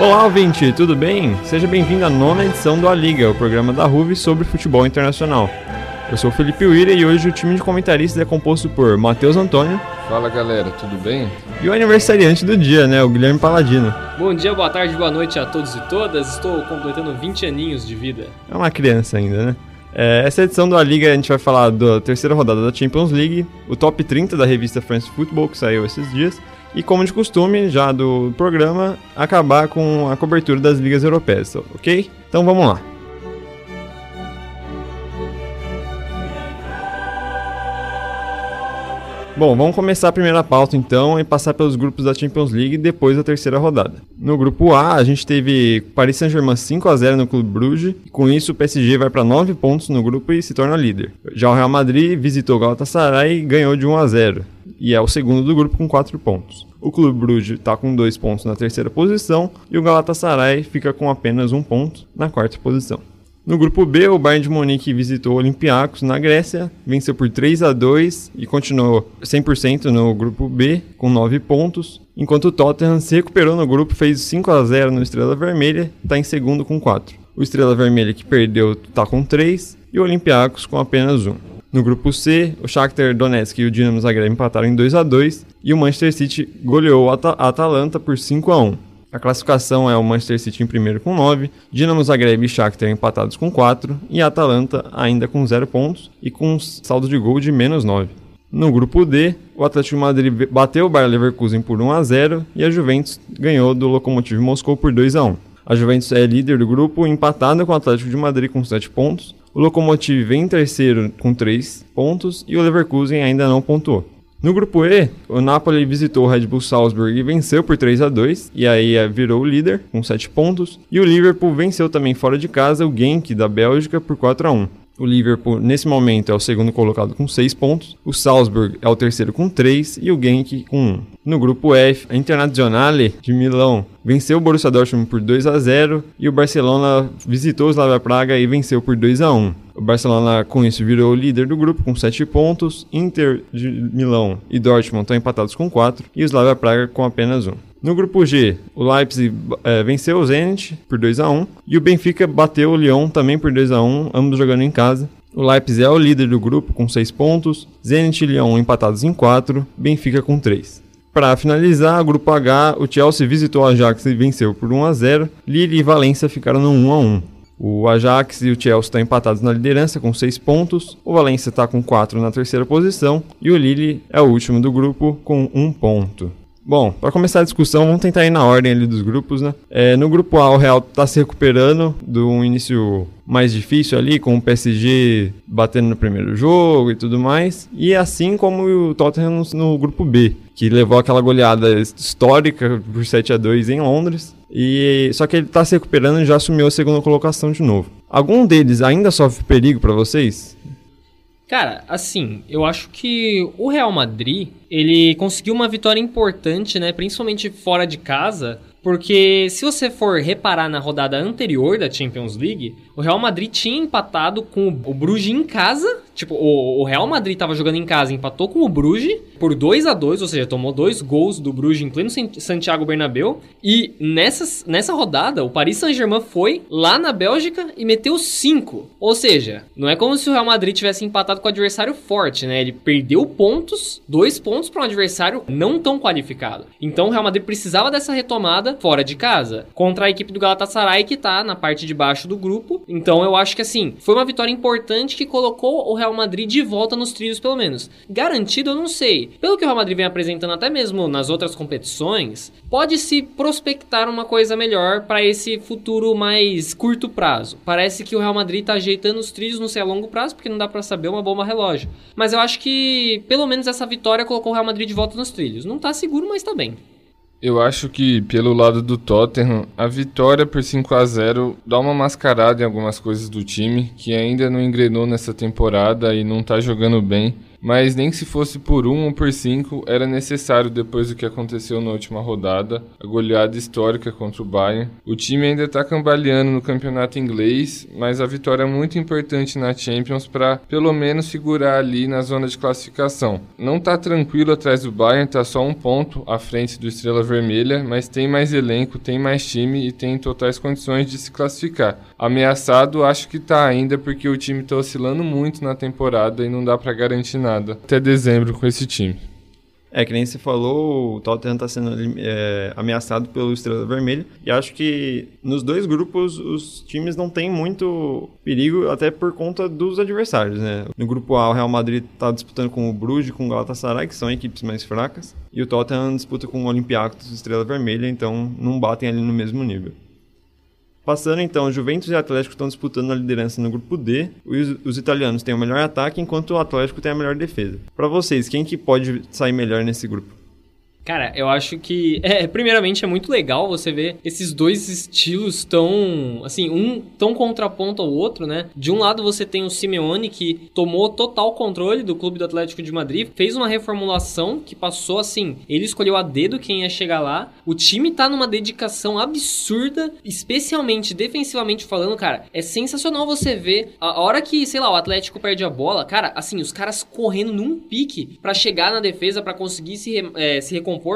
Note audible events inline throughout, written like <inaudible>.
Olá, ouvinte, tudo bem? Seja bem-vindo à nona edição do A Liga, o programa da RUV sobre futebol internacional. Eu sou o Felipe Uira e hoje o time de comentaristas é composto por Matheus Antônio. Fala galera, tudo bem? E o aniversariante do dia, né? O Guilherme Paladino. Bom dia, boa tarde, boa noite a todos e todas. Estou completando 20 aninhos de vida. É uma criança ainda, né? É, essa edição da Liga a gente vai falar da terceira rodada da Champions League, o top 30 da revista France Football que saiu esses dias, e como de costume, já do programa, acabar com a cobertura das ligas europeias, ok? Então vamos lá. Bom, vamos começar a primeira pauta então e passar pelos grupos da Champions League depois da terceira rodada. No grupo A, a gente teve Paris Saint-Germain 5 a 0 no Clube Bruges, e com isso o PSG vai para 9 pontos no grupo e se torna líder. Já o Real Madrid visitou o Galatasaray e ganhou de 1 a 0 e é o segundo do grupo com 4 pontos. O Clube Bruges está com 2 pontos na terceira posição e o Galatasaray fica com apenas 1 ponto na quarta posição. No grupo B, o Bayern de Munique visitou o Olympiacos na Grécia, venceu por 3 a 2 e continuou 100% no grupo B com 9 pontos, enquanto o Tottenham se recuperou no grupo, fez 5 a 0 no Estrela Vermelha, está em segundo com 4. O Estrela Vermelha que perdeu está com 3 e o Olympiacos com apenas 1. No grupo C, o Shakhtar Donetsk e o Dinamo Zagreb empataram em 2 a 2 e o Manchester City goleou a Atalanta por 5 a 1. A classificação é o Manchester City em primeiro com 9, Dinamo Zagreb e Shakhtar empatados com 4 e Atalanta ainda com 0 pontos e com um saldo de gol de menos 9. No grupo D, o Atlético de Madrid bateu o Bayer Leverkusen por 1 a 0 e a Juventus ganhou do Lokomotiv Moscou por 2 a 1. A Juventus é líder do grupo, empatada com o Atlético de Madrid com 7 pontos. O Lokomotiv vem em terceiro com 3 pontos e o Leverkusen ainda não pontuou. No grupo E, o Napoli visitou o Red Bull Salzburg e venceu por 3 a 2 e aí eh, virou o líder com 7 pontos. E o Liverpool venceu também fora de casa o Genk da Bélgica por 4 a 1. O Liverpool, nesse momento, é o segundo colocado com 6 pontos. O Salzburg é o terceiro com 3 e o Genk com 1. No grupo F, a Internazionale de Milão venceu o Borussia Dortmund por 2 a 0 e o Barcelona visitou o Slavia Praga e venceu por 2 a 1. O Barcelona com isso virou o líder do grupo com 7 pontos, Inter de Milão e Dortmund estão empatados com 4 e o Slavia Praga com apenas 1. No grupo G, o Leipzig é, venceu o Zenit por 2 a 1 e o Benfica bateu o Lyon também por 2 a 1, ambos jogando em casa. O Leipzig é o líder do grupo com 6 pontos, Zenit e Lyon empatados em 4, Benfica com 3. Para finalizar, o grupo H, o Chelsea visitou o Ajax e venceu por 1 a 0. Lille e Valência ficaram no 1 a 1. O Ajax e o Chelsea estão empatados na liderança com 6 pontos, o Valência está com 4 na terceira posição e o Lille é o último do grupo com 1 ponto. Bom, para começar a discussão, vamos tentar ir na ordem ali dos grupos, né? É, no grupo A, o Real está se recuperando de um início mais difícil ali, com o PSG batendo no primeiro jogo e tudo mais. E assim como o Tottenham no, no grupo B, que levou aquela goleada histórica por 7 a 2 em Londres. E só que ele está se recuperando e já assumiu a segunda colocação de novo. Algum deles ainda sofre perigo para vocês? Cara, assim, eu acho que o Real Madrid, ele conseguiu uma vitória importante, né, principalmente fora de casa, porque se você for reparar na rodada anterior da Champions League, o Real Madrid tinha empatado com o Bruges em casa. Tipo, o, Real Madrid estava jogando em casa, empatou com o Bruges por 2 a 2 ou seja, tomou dois gols do Bruges em pleno Santiago Bernabéu. E nessa, nessa rodada, o Paris Saint-Germain foi lá na Bélgica e meteu 5. Ou seja, não é como se o Real Madrid tivesse empatado com o adversário forte, né? Ele perdeu pontos, dois pontos para um adversário não tão qualificado. Então o Real Madrid precisava dessa retomada fora de casa, contra a equipe do Galatasaray que tá na parte de baixo do grupo então eu acho que assim, foi uma vitória importante que colocou o Real Madrid de volta nos trilhos, pelo menos. Garantido, eu não sei. Pelo que o Real Madrid vem apresentando até mesmo nas outras competições, pode se prospectar uma coisa melhor para esse futuro mais curto prazo. Parece que o Real Madrid tá ajeitando os trilhos, não sei a longo prazo, porque não dá para saber uma bomba relógio. Mas eu acho que pelo menos essa vitória colocou o Real Madrid de volta nos trilhos. Não tá seguro, mas tá bem. Eu acho que, pelo lado do Tottenham, a vitória por 5 a 0 dá uma mascarada em algumas coisas do time, que ainda não engrenou nessa temporada e não tá jogando bem. Mas nem se fosse por um ou por cinco, era necessário depois do que aconteceu na última rodada, a goleada histórica contra o Bayern. O time ainda está cambaleando no campeonato inglês, mas a vitória é muito importante na Champions para pelo menos figurar ali na zona de classificação. Não está tranquilo atrás do Bayern, está só um ponto à frente do Estrela Vermelha, mas tem mais elenco, tem mais time e tem totais condições de se classificar. Ameaçado, acho que está ainda porque o time está oscilando muito na temporada e não dá para garantir nada até dezembro com esse time. É, que nem você falou, o Tottenham está sendo é, ameaçado pelo Estrela Vermelha. E acho que nos dois grupos os times não têm muito perigo, até por conta dos adversários, né? No grupo A, o Real Madrid está disputando com o Bruges com o Galatasaray, que são equipes mais fracas. E o Tottenham disputa com o Olympiacos Estrela Vermelha, então não batem ali no mesmo nível. Passando então, Juventus e Atlético estão disputando a liderança no grupo D. Os, os, italianos têm o melhor ataque, enquanto o Atlético tem a melhor defesa. Para vocês, quem que pode sair melhor nesse grupo? Cara, eu acho que, <laughs> é, primeiramente, é muito legal você ver esses dois estilos tão, assim, um tão contraponto ao outro, né? De um lado você tem o Simeone, que tomou total controle do clube do Atlético de Madrid, fez uma reformulação que passou, assim, ele escolheu a dedo quem ia chegar lá. O time tá numa dedicação absurda, especialmente defensivamente falando, cara. É sensacional você ver a hora que, sei lá, o Atlético perde a bola, cara, assim, os caras correndo num pique para chegar na defesa, para conseguir se, é, se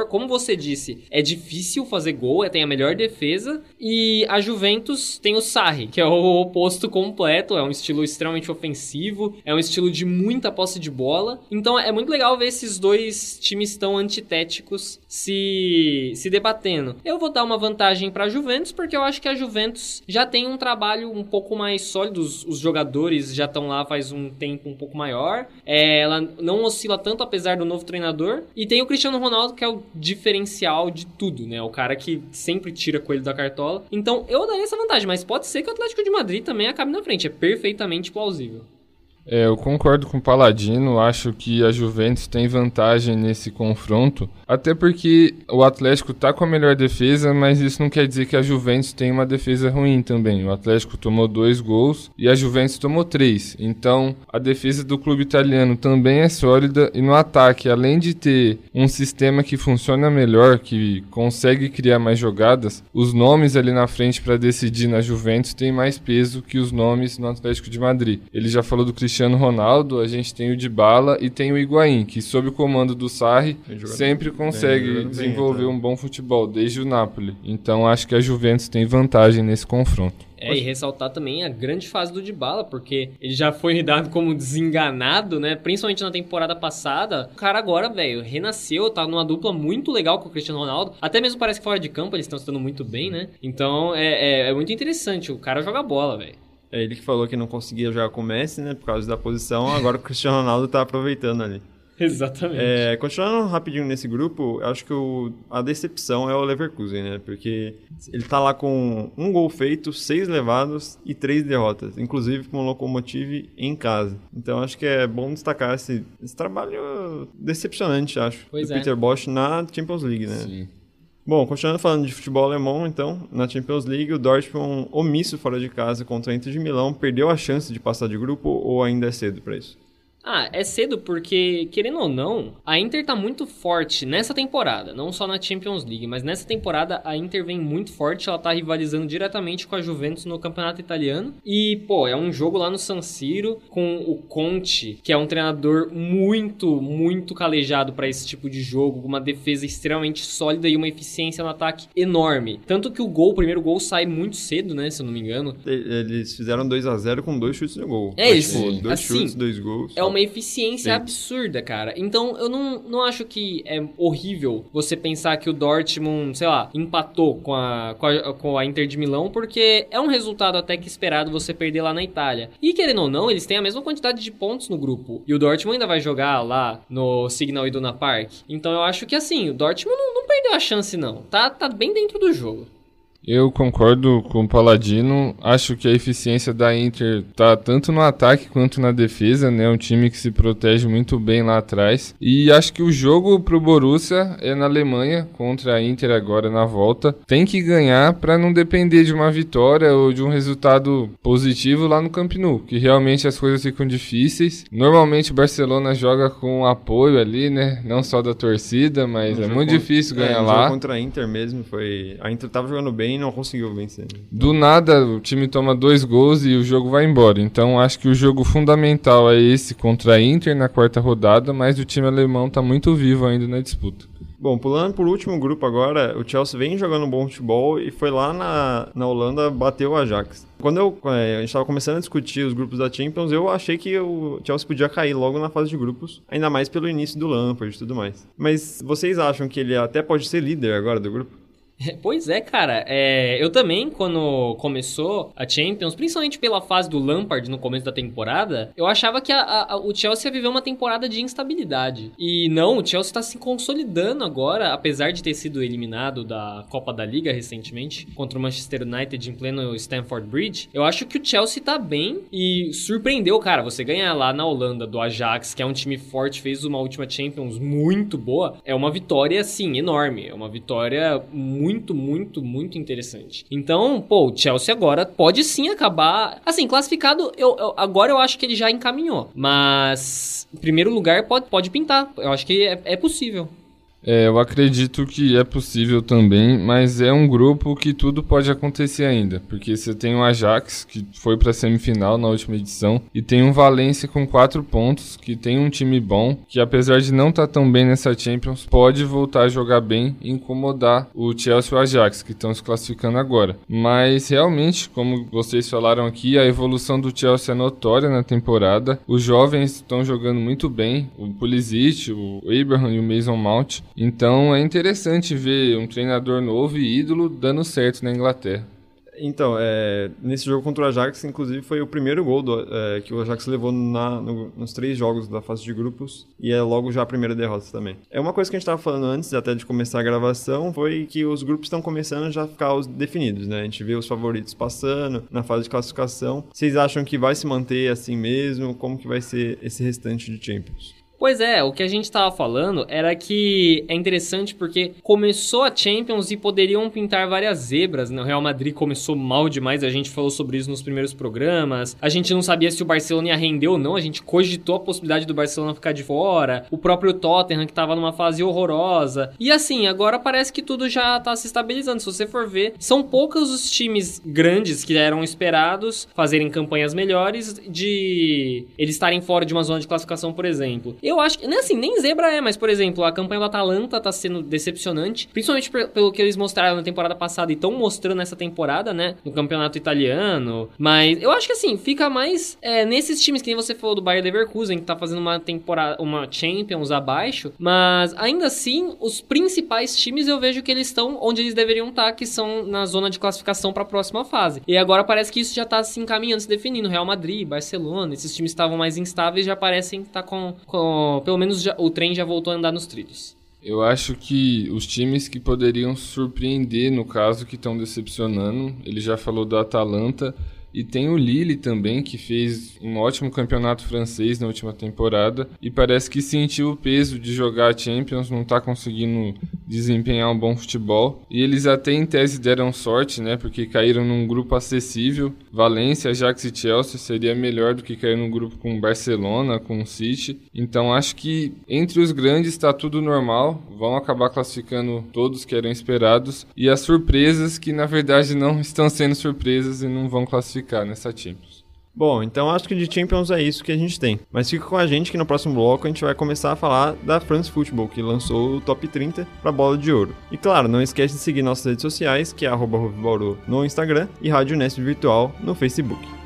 Como você disse, é difícil fazer gol, é, tem a melhor defesa. E a Juventus tem o Sarri, que é o oposto completo. É um estilo extremamente ofensivo, é um estilo de muita posse de bola. Então é muito legal ver esses dois times tão antitéticos se, se debatendo. Eu vou dar uma vantagem para a Juventus, porque eu acho que a Juventus já tem um trabalho um pouco mais sólido. Os, os jogadores já estão lá faz um tempo um pouco maior. É, ela não oscila tanto apesar do novo treinador. E tem o Cristiano Ronaldo, que é o diferencial de tudo, né? O cara que sempre tira coelho da cartola. Então eu daria essa vantagem, mas pode ser que o Atlético de Madrid também acabe na frente. É perfeitamente plausível. É, eu concordo com o Paladino, acho que a Juventus tem vantagem nesse confronto, até porque o Atlético tá com a melhor defesa, mas isso não quer dizer que a Juventus tem uma defesa ruim também. O Atlético tomou dois gols e a Juventus tomou três, então a defesa do clube italiano também é sólida e no ataque, além de ter um sistema que funciona melhor, que consegue criar mais jogadas, os nomes ali na frente para decidir na Juventus têm mais peso que os nomes no Atlético de Madrid. Ele já falou do Cristiano Cristiano Ronaldo, a gente tem o Dybala e tem o Higuaín, que sob o comando do Sarri sempre consegue desenvolver bem, então. um bom futebol, desde o Napoli. Então acho que a Juventus tem vantagem nesse confronto. É, e ressaltar também a grande fase do Dybala, porque ele já foi dado como desenganado, né? Principalmente na temporada passada. O cara agora, velho, renasceu, tá numa dupla muito legal com o Cristiano Ronaldo. Até mesmo parece que fora de campo eles estão estando muito bem, né? Então é, é, é muito interessante. O cara joga bola, velho. É ele que falou que não conseguia jogar com o Messi, né? Por causa da posição. Agora o Cristiano Ronaldo tá aproveitando ali. <laughs> Exatamente. É, continuando rapidinho nesse grupo, acho que o, a decepção é o Leverkusen, né? Porque ele tá lá com um gol feito, seis levados e três derrotas, inclusive com o Lokomotiv em casa. Então acho que é bom destacar esse, esse trabalho decepcionante, acho, pois do é. Peter Bosch na Champions League, né? Sim. Bom, continuando falando de futebol alemão, então, na Champions League, o Dortmund, omisso fora de casa contra a Inter de Milão, perdeu a chance de passar de grupo ou ainda é cedo para isso? Ah, é cedo porque, querendo ou não, a Inter tá muito forte nessa temporada, não só na Champions League, mas nessa temporada a Inter vem muito forte, ela tá rivalizando diretamente com a Juventus no campeonato italiano. E, pô, é um jogo lá no San Siro com o Conte, que é um treinador muito, muito calejado para esse tipo de jogo, com uma defesa extremamente sólida e uma eficiência no ataque enorme. Tanto que o gol, o primeiro gol sai muito cedo, né, se eu não me engano. Eles fizeram 2 a 0 com dois chutes no gol. É isso. Tipo, dois assim, chutes, dois gols. É uma eficiência Sim. absurda, cara. Então eu não, não acho que é horrível você pensar que o Dortmund, sei lá, empatou com a, com a, com a Inter de Milão, porque é um resultado até que esperado você perder lá na Itália. E querendo ou não, eles têm a mesma quantidade de pontos no grupo. E o Dortmund ainda vai jogar lá no Signal Iduna Park. Então eu acho que assim, o Dortmund não, não perdeu a chance, não. Tá, tá bem dentro do jogo. Eu concordo com o Paladino. Acho que a eficiência da Inter tá tanto no ataque quanto na defesa, né? Um time que se protege muito bem lá atrás. E acho que o jogo pro Borussia é na Alemanha contra a Inter agora na volta. Tem que ganhar para não depender de uma vitória ou de um resultado positivo lá no Camp Nou, que realmente as coisas ficam difíceis. Normalmente o Barcelona joga com apoio ali, né? Não só da torcida, mas é muito difícil ganhar é, lá. contra a Inter mesmo foi, a Inter tava jogando bem e não conseguiu vencer. Do nada, o time toma dois gols e o jogo vai embora. Então, acho que o jogo fundamental é esse contra a Inter na quarta rodada, mas o time alemão está muito vivo ainda na disputa. Bom, pulando por último grupo agora, o Chelsea vem jogando um bom futebol e foi lá na, na Holanda bater o Ajax. Quando eu, é, a gente estava começando a discutir os grupos da Champions, eu achei que o Chelsea podia cair logo na fase de grupos, ainda mais pelo início do Lampard e tudo mais. Mas vocês acham que ele até pode ser líder agora do grupo? <laughs> Pois é, cara. É, eu também, quando começou a Champions, principalmente pela fase do Lampard no começo da temporada, eu achava que a, a, o Chelsea ia viver uma temporada de instabilidade. E não, o Chelsea está se consolidando agora, apesar de ter sido eliminado da Copa da Liga recentemente contra o Manchester United em pleno Stamford Bridge. Eu acho que o Chelsea tá bem e surpreendeu, cara. Você ganhar lá na Holanda do Ajax, que é um time forte, fez uma última Champions muito boa, é uma vitória, assim, enorme. É uma vitória muito muito, muito, muito interessante. Então, pô, o Chelsea agora pode sim acabar. Assim, classificado, eu, eu agora eu acho que ele já encaminhou. Mas, em primeiro lugar, pode, pode pintar. Eu acho que é, é possível. É, eu acredito que é possível também, mas é um grupo que tudo pode acontecer ainda, porque você tem o Ajax, que foi para a semifinal na última edição, e tem um Valência com quatro pontos, que tem um time bom, que apesar de não estar tá tão bem nessa Champions, pode voltar a jogar bem e incomodar o Chelsea e o Ajax, que estão se classificando agora. Mas realmente, como vocês falaram aqui, a evolução do Chelsea é notória na temporada. Os jovens estão jogando muito bem, o Pulisic, o Abraham e o Mason Mount. Então é interessante ver um treinador novo e ídolo dando certo na Inglaterra. Então, é, nesse jogo contra o Ajax, inclusive, foi o primeiro gol do, é, que o Ajax levou na, no, nos três jogos da fase de grupos e é logo já a primeira derrota também. É uma coisa que a gente estava falando antes, até de começar a gravação, foi que os grupos estão começando já a ficar os definidos, né? A gente vê os favoritos passando na fase de classificação. Vocês acham que vai se manter assim mesmo? Como que vai ser esse restante de Champions? Pois é, o que a gente estava falando era que é interessante porque começou a Champions e poderiam pintar várias zebras. Né? O Real Madrid começou mal demais, a gente falou sobre isso nos primeiros programas. A gente não sabia se o Barcelona ia render ou não, a gente cogitou a possibilidade do Barcelona ficar de fora. O próprio Tottenham que estava numa fase horrorosa. E assim, agora parece que tudo já está se estabilizando. Se você for ver, são poucos os times grandes que eram esperados fazerem campanhas melhores de eles estarem fora de uma zona de classificação, por exemplo. Eu acho que, nem assim, nem zebra é, mas por exemplo, a campanha do Atalanta tá sendo decepcionante, principalmente pelo que eles mostraram na temporada passada e estão mostrando nessa temporada, né, no campeonato italiano. Mas eu acho que assim, fica mais é, nesses times que nem você falou do Bayern Leverkusen, que tá fazendo uma temporada, uma Champions abaixo, mas ainda assim, os principais times eu vejo que eles estão onde eles deveriam estar, tá, que são na zona de classificação para a próxima fase. E agora parece que isso já tá se encaminhando, se definindo. Real Madrid, Barcelona, esses times estavam mais instáveis já parecem estar tá com, com pelo menos já, o trem já voltou a andar nos trilhos. Eu acho que os times que poderiam surpreender, no caso, que estão decepcionando, ele já falou do Atalanta, e tem o Lille também, que fez um ótimo campeonato francês na última temporada e parece que sentiu o peso de jogar a Champions, não está conseguindo desempenhar um bom futebol. E eles até em tese deram sorte, né? Porque caíram num grupo acessível. Valência, Ajax e Chelsea seria melhor do que cair num grupo com Barcelona, com City. Então acho que entre os grandes está tudo normal. Vão acabar classificando todos que eram esperados. E as surpresas que na verdade não <laughs> estão sendo surpresas e não vão classificar ficar nessa Champions. Bom, então acho que de Champions é isso que a gente tem. Mas fica com a gente que no próximo bloco a gente vai começar a falar da France Football, que lançou o top 30 para bola de ouro. E claro, não esquece de seguir nossas redes sociais, que é arroba no Instagram e Rádio Nesp Virtual no Facebook.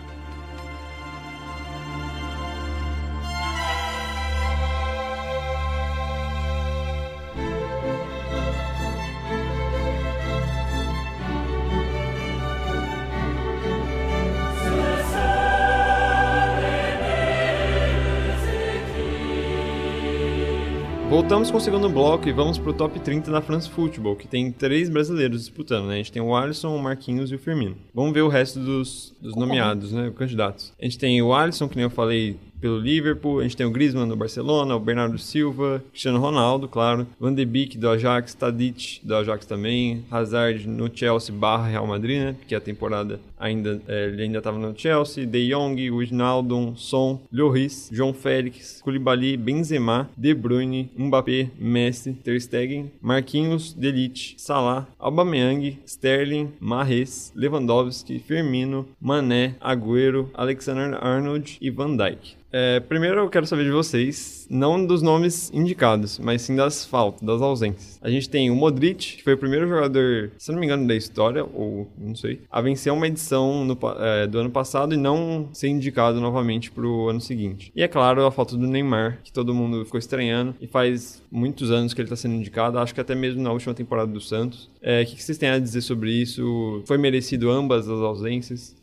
Voltamos com o segundo bloco e vamos pro top 30 da France Football, que tem três brasileiros disputando, né? A gente tem o Alisson, o Marquinhos e o Firmino. Vamos ver o resto dos, dos nomeados, né? Candidatos. A gente tem o Alisson, que nem eu falei, pelo Liverpool, a gente tem o Griezmann no Barcelona, o Bernardo Silva, Cristiano Ronaldo, claro, Van de Beek do Ajax, Tadic do Ajax também, Hazard no Chelsea barra Real Madrid, né, porque a temporada ainda, é, ele ainda estava no Chelsea, De Jong, Wijnaldum, Son, Lloris, João Félix, Koulibaly, Benzema, De Bruyne, Mbappé, Messi, Ter Stegen, Marquinhos, Delite, Salah, Aubameyang, Sterling, Mahrez, Lewandowski, Firmino, Mané, Agüero, Alexander-Arnold e Van Dijk. É, primeiro eu quero saber de vocês, não dos nomes indicados, mas sim das faltas, das ausências. A gente tem o Modric, que foi o primeiro jogador, se não me engano, da história, ou não sei, a vencer uma edição no, é, do ano passado e não ser indicado novamente pro ano seguinte. E é claro, a falta do Neymar, que todo mundo ficou estranhando, e faz muitos anos que ele está sendo indicado, acho que até mesmo na última temporada do Santos. É, o que vocês têm a dizer sobre isso? Foi merecido ambas as ausências?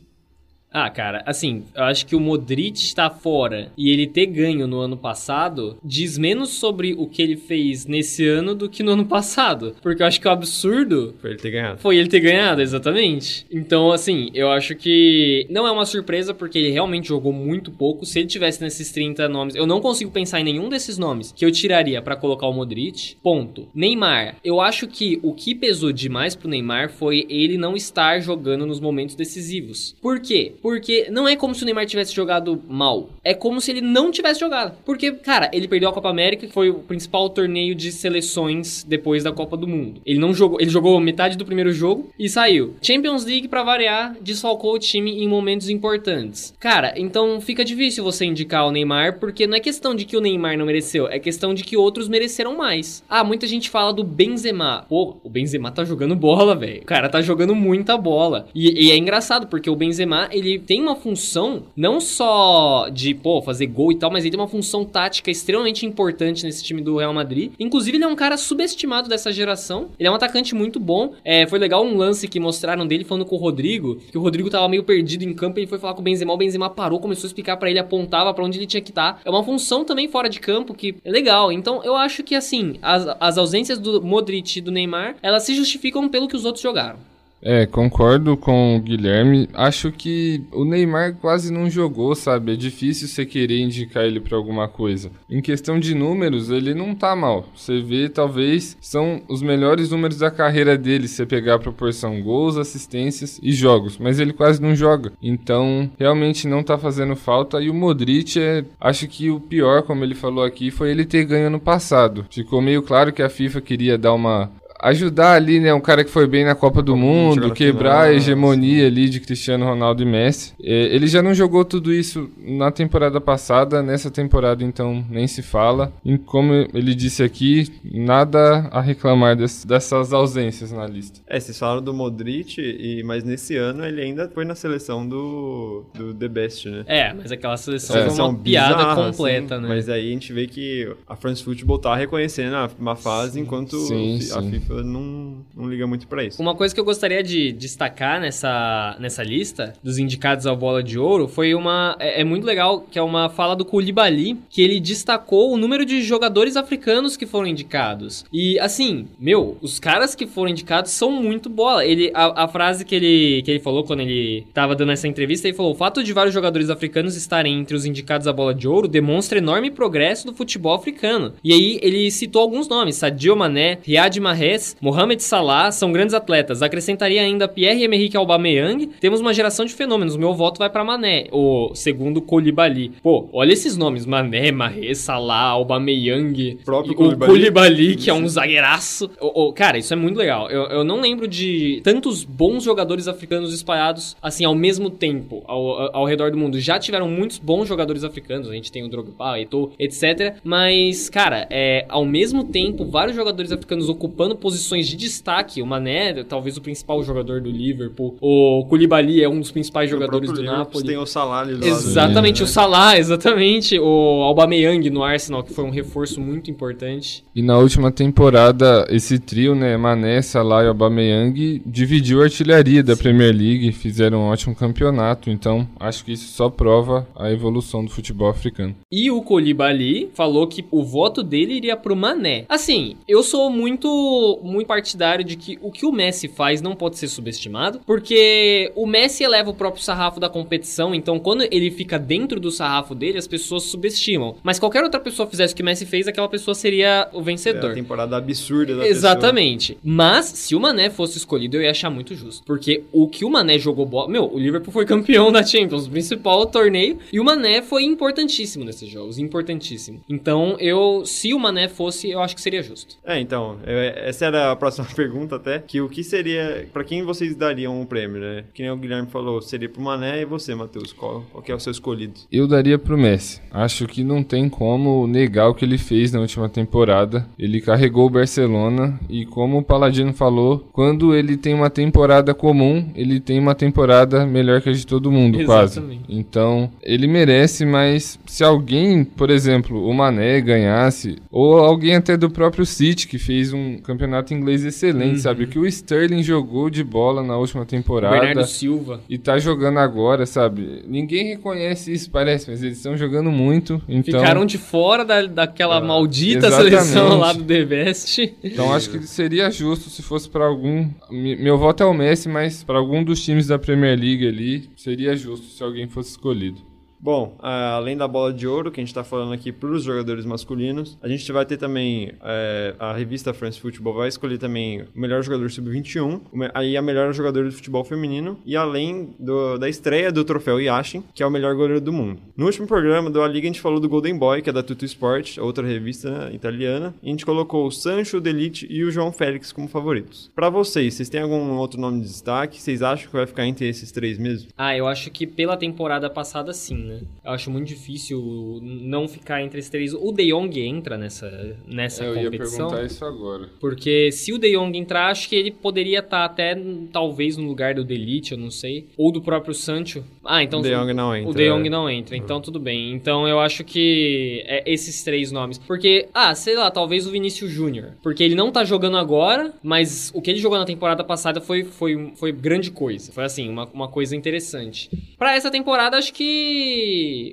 Ah, cara, assim, eu acho que o Modric está fora e ele ter ganho no ano passado diz menos sobre o que ele fez nesse ano do que no ano passado. Porque eu acho que o absurdo. Foi ele ter ganhado. Foi ele ter ganhado, exatamente. Então, assim, eu acho que não é uma surpresa porque ele realmente jogou muito pouco. Se ele tivesse nesses 30 nomes, eu não consigo pensar em nenhum desses nomes que eu tiraria para colocar o Modric. Ponto. Neymar, eu acho que o que pesou demais pro Neymar foi ele não estar jogando nos momentos decisivos. Por quê? Porque não é como se o Neymar tivesse jogado mal. É como se ele não tivesse jogado. Porque, cara, ele perdeu a Copa América, que foi o principal torneio de seleções depois da Copa do Mundo. Ele não jogou, ele jogou metade do primeiro jogo e saiu. Champions League, para variar, desfalcou o time em momentos importantes. Cara, então fica difícil você indicar o Neymar, porque não é questão de que o Neymar não mereceu, é questão de que outros mereceram mais. Ah, muita gente fala do Benzema. Pô, o Benzema tá jogando bola, velho. O cara tá jogando muita bola. E, e é engraçado, porque o Benzema, ele tem uma função não só de, pô, fazer gol e tal, mas ele tem uma função tática extremamente importante nesse time do Real Madrid. Inclusive, ele é um cara subestimado dessa geração. Ele é um atacante muito bom. É, foi legal um lance que mostraram dele falando com o Rodrigo, que o Rodrigo tava meio perdido em campo ele foi falar com o Benzema. O Benzema parou, começou a explicar para ele, apontava para onde ele tinha que estar. Tá. É uma função também fora de campo que é legal. Então, eu acho que, assim, as, as ausências do Modric e do Neymar, elas se justificam pelo que os outros jogaram. É, concordo com o Guilherme. Acho que o Neymar quase não jogou, sabe? É difícil você querer indicar ele para alguma coisa. Em questão de números, ele não tá mal. Você vê, talvez, são os melhores números da carreira dele, se pegar a proporção gols, assistências e jogos. Mas ele quase não joga. Então, realmente não tá fazendo falta. E o Modric, é, acho que o pior, como ele falou aqui, foi ele ter ganho no passado. Ficou meio claro que a FIFA queria dar uma ajudar ali, né, um cara que foi bem na Copa do Mundo, quebrar a hegemonia ali de Cristiano Ronaldo e Messi. É, ele já não jogou tudo isso na temporada passada, nessa temporada então nem se fala. E como ele disse aqui, nada a reclamar des, dessas ausências na lista. É, vocês falaram do Modric, e, mas nesse ano ele ainda foi na seleção do, do The Best, né? É, mas aquela seleção é, uma piada bizarra, completa, assim, né? Mas aí a gente vê que a France Football tá reconhecendo uma fase sim, enquanto sim, a FIFA FIFA não, não liga muito para isso. Uma coisa que eu gostaria de destacar nessa, nessa lista dos indicados ao Bola de Ouro foi uma. É, é muito legal que é uma fala do Koulibaly, que ele destacou o número de jogadores africanos que foram indicados. E assim, meu, os caras que foram indicados são muito bola. Ele, a, a frase que ele, que ele falou quando ele tava dando essa entrevista, ele falou: o fato de vários jogadores africanos estarem entre os indicados à Bola de Ouro demonstra enorme progresso do futebol africano. E aí ele citou alguns nomes: Sadio Mané, Riyad Mahrez. Mohamed Salah são grandes atletas. Acrescentaria ainda Pierre-Emerick Aubameyang. Temos uma geração de fenômenos. Meu voto vai para Mané, o segundo Koulibaly. Pô, olha esses nomes: Mané, Mahrez, Salah, Aubameyang, o próprio Koulibaly. Koulibaly, que é um zagueiraço. O, o, cara, isso é muito legal. Eu, eu não lembro de tantos bons jogadores africanos espalhados assim ao mesmo tempo ao, ao redor do mundo. Já tiveram muitos bons jogadores africanos. A gente tem o Drogba, Eto'o, etc. Mas, cara, é, ao mesmo tempo, vários jogadores africanos ocupando posições de destaque, o Mané, talvez o principal jogador do Liverpool, o Koulibaly é um dos principais jogadores do Napoli. Tem o Salah ali do Exatamente, lado o Salah, exatamente, o Aubameyang no Arsenal, que foi um reforço muito importante. E na última temporada, esse trio, né, Mané, Salah e Aubameyang, dividiu a artilharia da Sim. Premier League, fizeram um ótimo campeonato, então acho que isso só prova a evolução do futebol africano. E o Koulibaly falou que o voto dele iria pro Mané. Assim, eu sou muito muito partidário de que o que o Messi faz não pode ser subestimado, porque o Messi eleva o próprio sarrafo da competição, então quando ele fica dentro do sarrafo dele, as pessoas subestimam. Mas qualquer outra pessoa fizesse o que o Messi fez, aquela pessoa seria o vencedor. É a temporada absurda da Exatamente. Pessoa. Mas se o Mané fosse escolhido, eu ia achar muito justo, porque o que o Mané jogou bola, meu, o Liverpool foi campeão <laughs> da Champions, o principal torneio, e o Mané foi importantíssimo nesses jogos, importantíssimo. Então, eu, se o Mané fosse, eu acho que seria justo. É, então, eu, essa era a próxima <laughs> pergunta até, que o que seria, para quem vocês dariam um prêmio, né? Que nem o Guilherme falou, seria pro Mané e você, Matheus, qual, qual é o seu escolhido? Eu daria pro Messi. Acho que não tem como negar o que ele fez na última temporada. Ele carregou o Barcelona e como o Paladino falou, quando ele tem uma temporada comum, ele tem uma temporada melhor que a de todo mundo, Exatamente. quase. Então, ele merece, mas se alguém, por exemplo, o Mané ganhasse, ou alguém até do próprio City que fez um campeonato inglês excelente, uhum. sabe? Que o Sterling jogou de bola na última temporada. Bernardo Silva. E tá jogando agora, sabe? Ninguém reconhece isso, parece, mas eles estão jogando muito. Então... Ficaram de fora da, daquela ah, maldita exatamente. seleção lá do The Best. Então acho que seria justo se fosse para algum. Meu voto é o Messi, mas para algum dos times da Premier League ali, seria justo se alguém fosse escolhido. Bom, além da bola de ouro, que a gente está falando aqui para os jogadores masculinos, a gente vai ter também é, a revista France Football vai escolher também o melhor jogador sub-21, aí a melhor jogadora de futebol feminino e além do, da estreia do troféu Yashin, que é o melhor goleiro do mundo. No último programa do A Liga a gente falou do Golden Boy, que é da Tutu Sport, outra revista né, italiana, e a gente colocou o Sancho, o Delite e o João Félix como favoritos. Para vocês, vocês têm algum outro nome de destaque? Vocês acham que vai ficar entre esses três mesmo? Ah, eu acho que pela temporada passada sim, né? Eu acho muito difícil não ficar entre esses três. O De Jong entra nessa, nessa eu competição. Eu ia perguntar isso agora. Porque se o De Jong entrar, acho que ele poderia estar tá até talvez no lugar do Delite, eu não sei. Ou do próprio Sancho. Ah, então... O De Jong não entra. O De Jong é. não entra, então tudo bem. Então eu acho que é esses três nomes. Porque, ah, sei lá, talvez o Vinícius Júnior. Porque ele não tá jogando agora, mas o que ele jogou na temporada passada foi, foi, foi grande coisa. Foi assim, uma, uma coisa interessante. Para essa temporada, acho que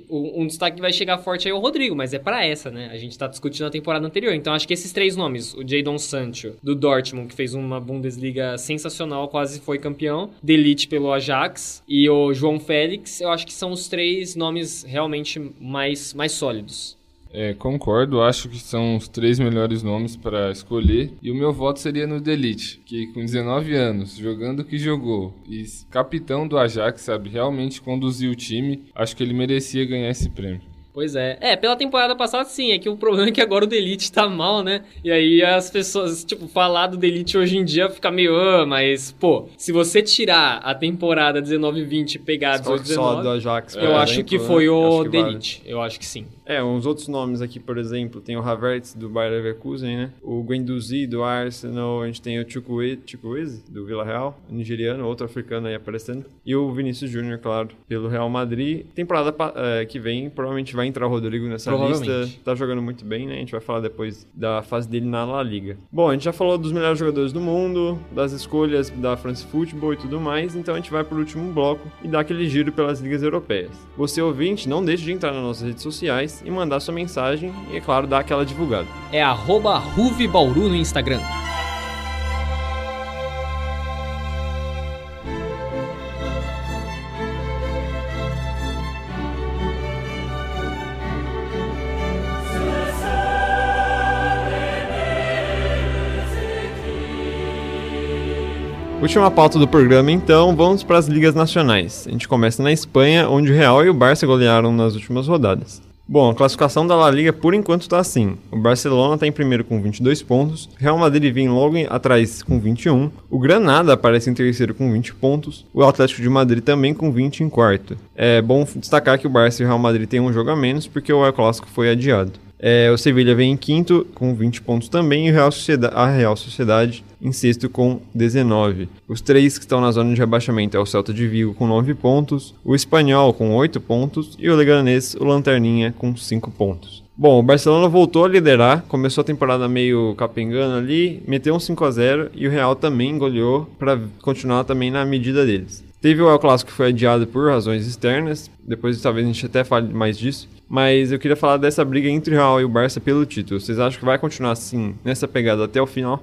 um destaque que vai chegar forte aí é o Rodrigo, mas é para essa, né? A gente tá discutindo a temporada anterior. Então acho que esses três nomes, o Jadon Sancho, do Dortmund, que fez uma Bundesliga sensacional, quase foi campeão, Delite pelo Ajax e o João Félix, eu acho que são os três nomes realmente mais, mais sólidos. É, concordo, acho que são os três melhores nomes para escolher. E o meu voto seria no Delite, que com 19 anos, jogando o que jogou, e capitão do Ajax, sabe, realmente conduziu o time, acho que ele merecia ganhar esse prêmio. Pois é. É, pela temporada passada sim, é que o problema é que agora o Delete tá mal, né? E aí as pessoas, tipo, falar do Delete hoje em dia fica meio, ah, mas, pô, se você tirar a temporada 19-20 e pegar 18-19, só do Ajax, eu acho que foi o Delete. Vale. Eu acho que sim. É, uns outros nomes aqui, por exemplo, tem o Havertz do Bayer Leverkusen, né? O Guendouzi do Arsenal, a gente tem o Chukwueze do Vila Real, nigeriano, outro africano aí aparecendo. E o Vinícius Júnior, claro, pelo Real Madrid. Temporada é, que vem, provavelmente vai entrar o Rodrigo nessa lista. Tá jogando muito bem, né? A gente vai falar depois da fase dele na La Liga. Bom, a gente já falou dos melhores jogadores do mundo, das escolhas da France Football e tudo mais, então a gente vai pro último bloco e dá aquele giro pelas ligas europeias. Você ouvinte, não deixe de entrar nas nossas redes sociais e mandar sua mensagem e, é claro, dar aquela divulgada. É arroba Bauru no Instagram. Última pauta do programa, então, vamos para as ligas nacionais. A gente começa na Espanha, onde o Real e o Barça golearam nas últimas rodadas. Bom, a classificação da La Liga por enquanto está assim. O Barcelona está em primeiro com 22 pontos, Real Madrid vem logo atrás com 21, o Granada aparece em terceiro com 20 pontos, o Atlético de Madrid também com 20 em quarto. É bom destacar que o Barça e o Real Madrid têm um jogo a menos porque o El Clássico foi adiado. É, o Sevilha vem em quinto com 20 pontos também e Real Sociedade, a Real Sociedade em sexto com 19. Os três que estão na zona de rebaixamento é o Celta de Vigo com 9 pontos, o Espanhol com 8 pontos e o Leganés, o Lanterninha, com 5 pontos. Bom, o Barcelona voltou a liderar, começou a temporada meio capengando ali, meteu um 5 a 0 e o Real também goleou para continuar também na medida deles. Teve o El Clássico que foi adiado por razões externas, depois talvez a gente até fale mais disso, mas eu queria falar dessa briga entre o Real e o Barça pelo título. Vocês acham que vai continuar assim, nessa pegada até o final?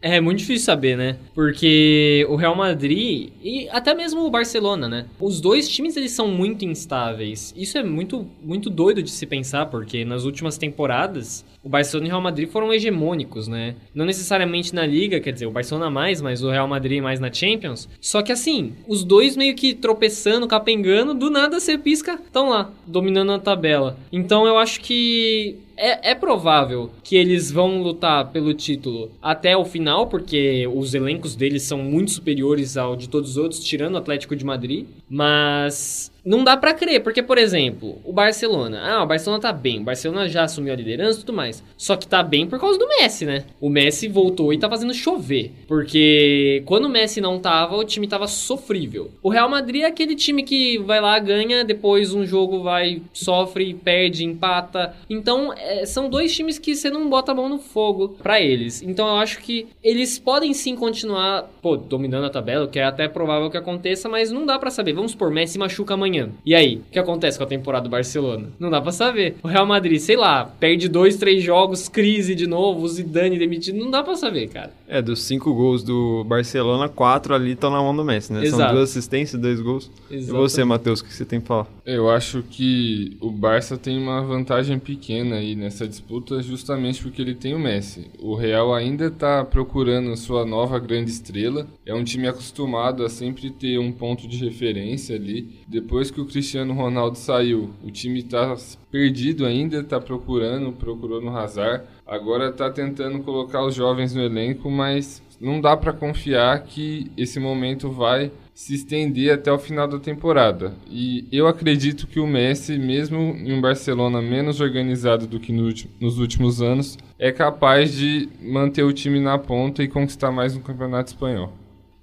É muito difícil saber, né? Porque o Real Madrid e até mesmo o Barcelona, né? Os dois times eles são muito instáveis. Isso é muito muito doido de se pensar, porque nas últimas temporadas o Barcelona e o Real Madrid foram hegemônicos, né? Não necessariamente na liga, quer dizer, o Barcelona mais, mas o Real Madrid mais na Champions. Só que assim, os dois meio que tropeçando, capengando, do nada você pisca, estão lá, dominando a tabela. Então eu acho que é, é, provável que eles vão lutar pelo título até o final, porque os elencos deles são muito superiores ao de todos os outros, tirando o Atlético de Madrid. Mas não dá para crer, porque, por exemplo, o Barcelona. Ah, o Barcelona tá bem. O Barcelona já assumiu a liderança e tudo mais. Só que tá bem por causa do Messi, né? O Messi voltou e tá fazendo chover. Porque quando o Messi não tava, o time tava sofrível. O Real Madrid é aquele time que vai lá, ganha, depois um jogo vai, sofre, perde, empata. Então, é, são dois times que você não bota a mão no fogo para eles. Então, eu acho que eles podem sim continuar, pô, dominando a tabela, que é até provável que aconteça, mas não dá para saber. Vamos supor, Messi machuca amanhã E aí, o que acontece com a temporada do Barcelona? Não dá pra saber. O Real Madrid, sei lá, perde dois, três jogos, crise de novo, o Zidane demitido, não dá pra saber, cara. É, dos cinco gols do Barcelona, quatro ali estão na mão do Messi, né? Exato. São duas assistências, dois gols. Exatamente. E você, Matheus, o que você tem pra falar? Eu acho que o Barça tem uma vantagem pequena aí nessa disputa, justamente porque ele tem o Messi. O Real ainda tá procurando sua nova grande estrela. É um time acostumado a sempre ter um ponto de referência ali. Depois depois que o Cristiano Ronaldo saiu, o time está perdido ainda, está procurando, procurou no Hazard. Agora está tentando colocar os jovens no elenco, mas não dá para confiar que esse momento vai se estender até o final da temporada. E eu acredito que o Messi, mesmo em um Barcelona menos organizado do que no, nos últimos anos, é capaz de manter o time na ponta e conquistar mais um campeonato espanhol.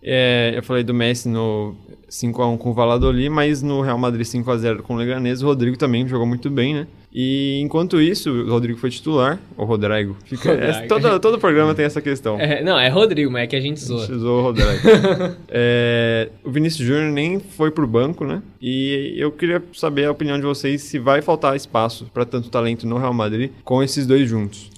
É, eu falei do Messi no 5x1 com o Valladolid, mas no Real Madrid 5x0 com o Leganés, o Rodrigo também jogou muito bem, né? E enquanto isso, o Rodrigo foi titular, ou Rodrigo. Fica, é, todo, todo programa tem essa questão. É, não, é Rodrigo, mas é que a gente zoa. A gente zoa o Rodrigo. <laughs> é, o Vinícius Júnior nem foi pro banco, né? E eu queria saber a opinião de vocês se vai faltar espaço para tanto talento no Real Madrid com esses dois juntos.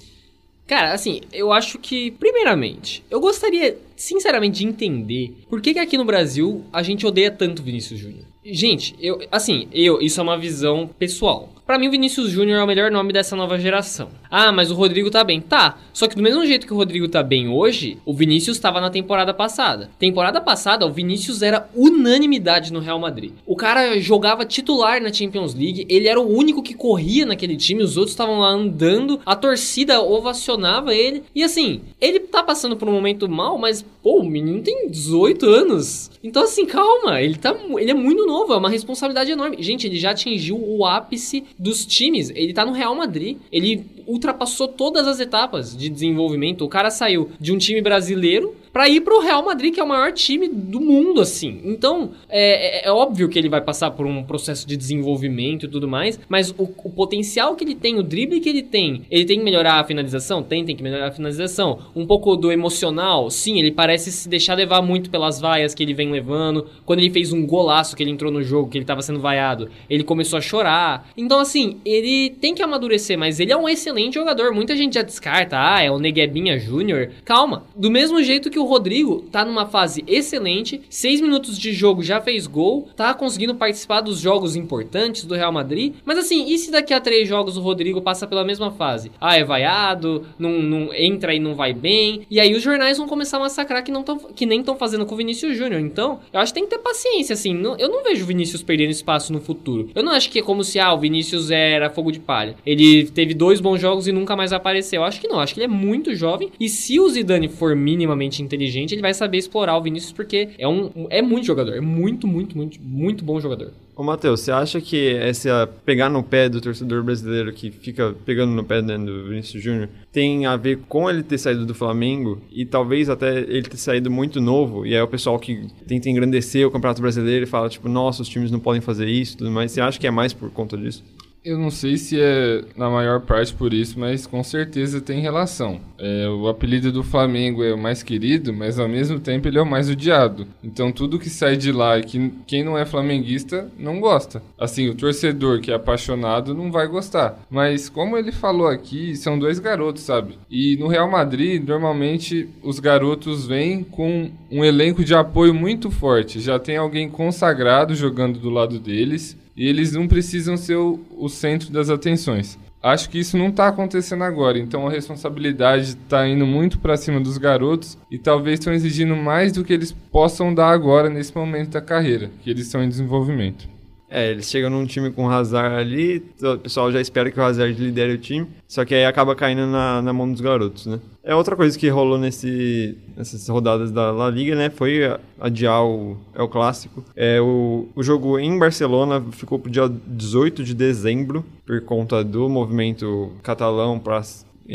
Cara, assim, eu acho que, primeiramente, eu gostaria, sinceramente, de entender por que, que aqui no Brasil a gente odeia tanto Vinícius Júnior. Gente, eu, assim, eu, isso é uma visão pessoal. Para mim, o Vinícius Júnior é o melhor nome dessa nova geração. Ah, mas o Rodrigo tá bem. Tá. Só que do mesmo jeito que o Rodrigo tá bem hoje, o Vinícius estava na temporada passada. Temporada passada, o Vinícius era unanimidade no Real Madrid. O cara jogava titular na Champions League, ele era o único que corria naquele time, os outros estavam lá andando, a torcida ovacionava ele. E assim, ele tá passando por um momento mal, mas pô, o menino tem 18 anos. Então assim, calma, ele tá ele é muito novo, é uma responsabilidade enorme. Gente, ele já atingiu o ápice dos times. Ele tá no Real Madrid. Ele ultrapassou todas as etapas de desenvolvimento. O cara saiu de um time brasileiro para ir pro Real Madrid, que é o maior time do mundo, assim. Então, é, é, é, óbvio que ele vai passar por um processo de desenvolvimento e tudo mais, mas o, o, potencial que ele tem, o drible que ele tem, ele tem que melhorar a finalização? Tem, tem que melhorar a finalização. Um pouco do emocional, sim, ele parece se deixar levar muito pelas vaias que ele vem levando. Quando ele fez um golaço que ele entrou no jogo, que ele tava sendo vaiado, ele começou a chorar. Então, assim, ele tem que amadurecer, mas ele é um excelente jogador. Muita gente já descarta, ah, é o Neguebinha Júnior. Calma, do mesmo jeito que o Rodrigo tá numa fase excelente, seis minutos de jogo já fez gol, tá conseguindo participar dos jogos importantes do Real Madrid. Mas assim, e se daqui a três jogos o Rodrigo passa pela mesma fase? Ah, é vaiado, não, não entra e não vai bem. E aí os jornais vão começar a massacrar que, não tão, que nem estão fazendo com o Vinícius Júnior. Então, eu acho que tem que ter paciência, assim. Não, eu não vejo o Vinícius perdendo espaço no futuro. Eu não acho que é como se, ah, o Vinícius era fogo de palha. Ele teve dois bons jogos e nunca mais apareceu. Eu acho que não, acho que ele é muito jovem. E se o Zidane for minimamente inteligente, ele vai saber explorar o Vinícius porque é um é muito jogador, é muito, muito, muito, muito bom jogador. Ô, Matheus, você acha que essa pegar no pé do torcedor brasileiro que fica pegando no pé né, do Vinícius Júnior tem a ver com ele ter saído do Flamengo e talvez até ele ter saído muito novo e é o pessoal que tenta engrandecer o Campeonato Brasileiro e fala, tipo, nossa, os times não podem fazer isso e tudo mais. Você acha que é mais por conta disso? Eu não sei se é na maior parte por isso, mas com certeza tem relação. É, o apelido do Flamengo é o mais querido, mas ao mesmo tempo ele é o mais odiado. Então tudo que sai de lá que quem não é flamenguista não gosta. Assim, o torcedor que é apaixonado não vai gostar. Mas como ele falou aqui, são dois garotos, sabe? E no Real Madrid, normalmente os garotos vêm com um elenco de apoio muito forte. Já tem alguém consagrado jogando do lado deles e eles não precisam ser o, o centro das atenções. Acho que isso não está acontecendo agora, então a responsabilidade está indo muito para cima dos garotos e talvez estão exigindo mais do que eles possam dar agora nesse momento da carreira, que eles estão em desenvolvimento. É, eles chegam num time com o Hazard ali, o pessoal já espera que o Hazard lidere o time, só que aí acaba caindo na, na mão dos garotos, né? É outra coisa que rolou nesse, nessas rodadas da La Liga, né? Foi adiar o, é o clássico. É, o, o jogo em Barcelona ficou pro dia 18 de dezembro, por conta do movimento catalão para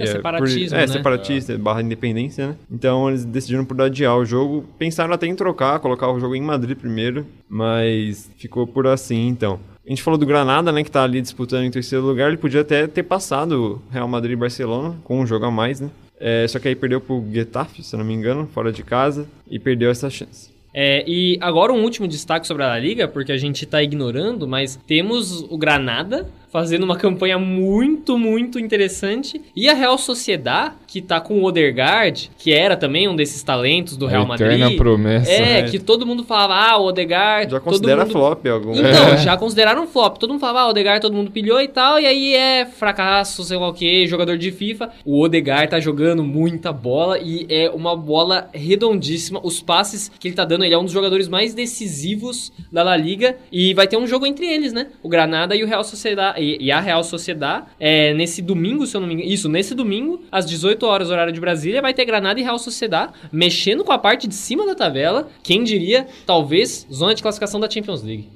é, separatismo, é, né? separatista, barra independência, né? Então eles decidiram por adiar o jogo. Pensaram até em trocar, colocar o jogo em Madrid primeiro, mas ficou por assim, então. A gente falou do Granada, né, que tá ali disputando em terceiro lugar. Ele podia até ter passado Real Madrid e Barcelona com um jogo a mais, né? É, só que aí perdeu pro Getafe, se não me engano, fora de casa, e perdeu essa chance. É, e agora um último destaque sobre a La Liga, porque a gente tá ignorando, mas temos o Granada fazendo uma campanha muito, muito interessante. E a Real Sociedad, que tá com o Odegaard, que era também um desses talentos do Real Madrid. Eterna promessa. É, né? que todo mundo falava, ah, o Odegaard... Já considera mundo... flop algum. Então, É. <laughs> já consideraram flop. Todo mundo falava, ah, o Odegaard todo mundo pilhou e tal, e aí é fracasso, sei lá o que, jogador de FIFA. O Odegaard tá jogando muita bola e é uma bola redondíssima. Os passes que ele tá dando, ele é um dos jogadores mais decisivos da La Liga e vai ter um jogo entre eles, né? O Granada e o Real Sociedad, e, e a Real Sociedad, é, nesse domingo, se eu não me engano, isso, nesse domingo, às 18 horas, horário de Brasília, vai ter Granada e Real Sociedad mexendo com a parte de cima da tabela. Quem diria, talvez, zona de classificação da Champions League.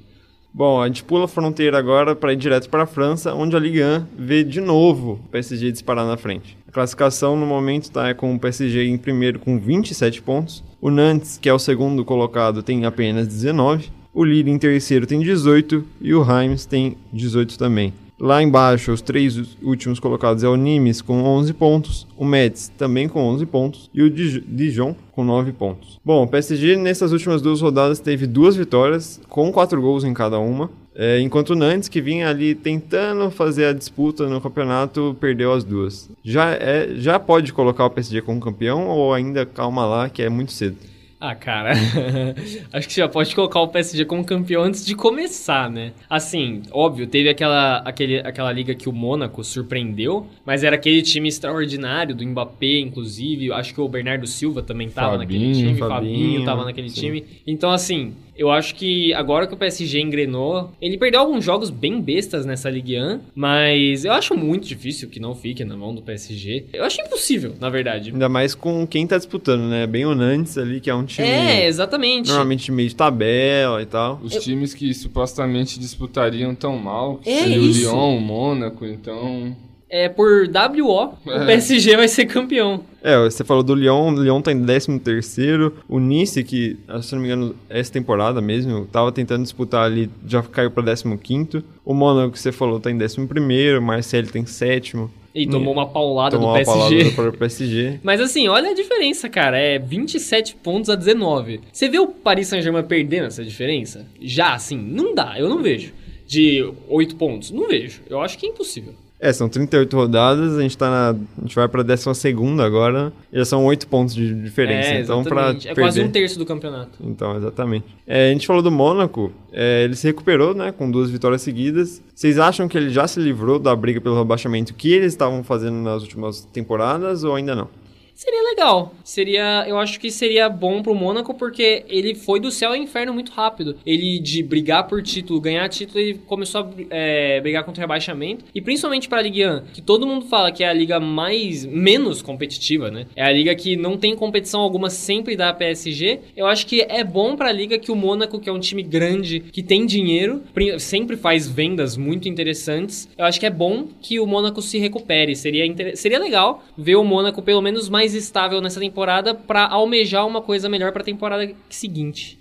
Bom, a gente pula a fronteira agora para ir direto para a França, onde a Ligue 1 vê de novo o PSG disparar na frente. A classificação no momento está com o PSG em primeiro com 27 pontos, o Nantes, que é o segundo colocado, tem apenas 19, o Lille em terceiro tem 18 e o Reims tem 18 também. Lá embaixo, os três últimos colocados é o Nimes com 11 pontos, o Metz também com 11 pontos e o Dij- Dijon com 9 pontos. Bom, o PSG nessas últimas duas rodadas teve duas vitórias, com 4 gols em cada uma, é, enquanto o Nantes, que vinha ali tentando fazer a disputa no campeonato, perdeu as duas. Já, é, já pode colocar o PSG como campeão ou ainda calma lá, que é muito cedo? Ah, cara, <laughs> acho que você já pode colocar o PSG como campeão antes de começar, né? Assim, óbvio, teve aquela, aquele, aquela liga que o Mônaco surpreendeu, mas era aquele time extraordinário do Mbappé, inclusive. Acho que o Bernardo Silva também tava naquele Fabinho, time, Fabinho, Fabinho tava naquele sim. time. Então, assim, eu acho que agora que o PSG engrenou, ele perdeu alguns jogos bem bestas nessa Ligue 1, mas eu acho muito difícil que não fique na mão do PSG. Eu acho impossível, na verdade. Ainda mais com quem tá disputando, né? Bem o Nantes ali, que é um time É, exatamente. normalmente meio de tabela e tal. Os times que supostamente disputariam tão mal, que É seria isso. o Lyon, o Mônaco, então... É, por WO, o É. PSG vai ser campeão. É, você falou do Lyon, o Lyon tá em 13 terceiro, o Nice, que, se não me engano, essa temporada mesmo, tava tentando disputar ali, já caiu pra 15 quinto. O Mônaco, que você falou, tá em 11 primeiro, o Marseille tem sétimo. E tomou uma paulada Tomou do PSG. para o PSG. Mas assim, olha a diferença, cara. É 27 pontos a 19. Você vê o Paris Saint-Germain perdendo essa diferença? Já, assim, não dá. Eu não vejo. De 8 pontos. Não vejo. Eu acho que é impossível. É, são 38 rodadas, a gente tá na. A gente vai pra 12 agora, já são 8 pontos de diferença. é, então, pra. É perder... quase um terço do campeonato. Então, exatamente. É, a gente falou do Mônaco, é, ele se recuperou, né, com duas vitórias seguidas. Vocês acham que ele já se livrou da briga pelo rebaixamento que eles estavam fazendo nas últimas temporadas ou ainda não? Seria legal. Seria, eu acho que seria bom pro Mônaco porque ele foi do céu ao inferno muito rápido. Ele de brigar por título, ganhar título, ele começou a é, brigar contra o rebaixamento. E principalmente para a Ligue 1, que todo mundo fala que é a liga mais menos competitiva, né? É a liga que não tem competição alguma sempre da PSG. Eu acho que é bom para a liga que o Mônaco, que é um time grande, que tem dinheiro, sempre faz vendas muito interessantes. Eu acho que é bom que o Mônaco se recupere. Seria, seria legal ver o Mônaco pelo menos mais estável nessa temporada para almejar uma coisa melhor para a temporada seguinte.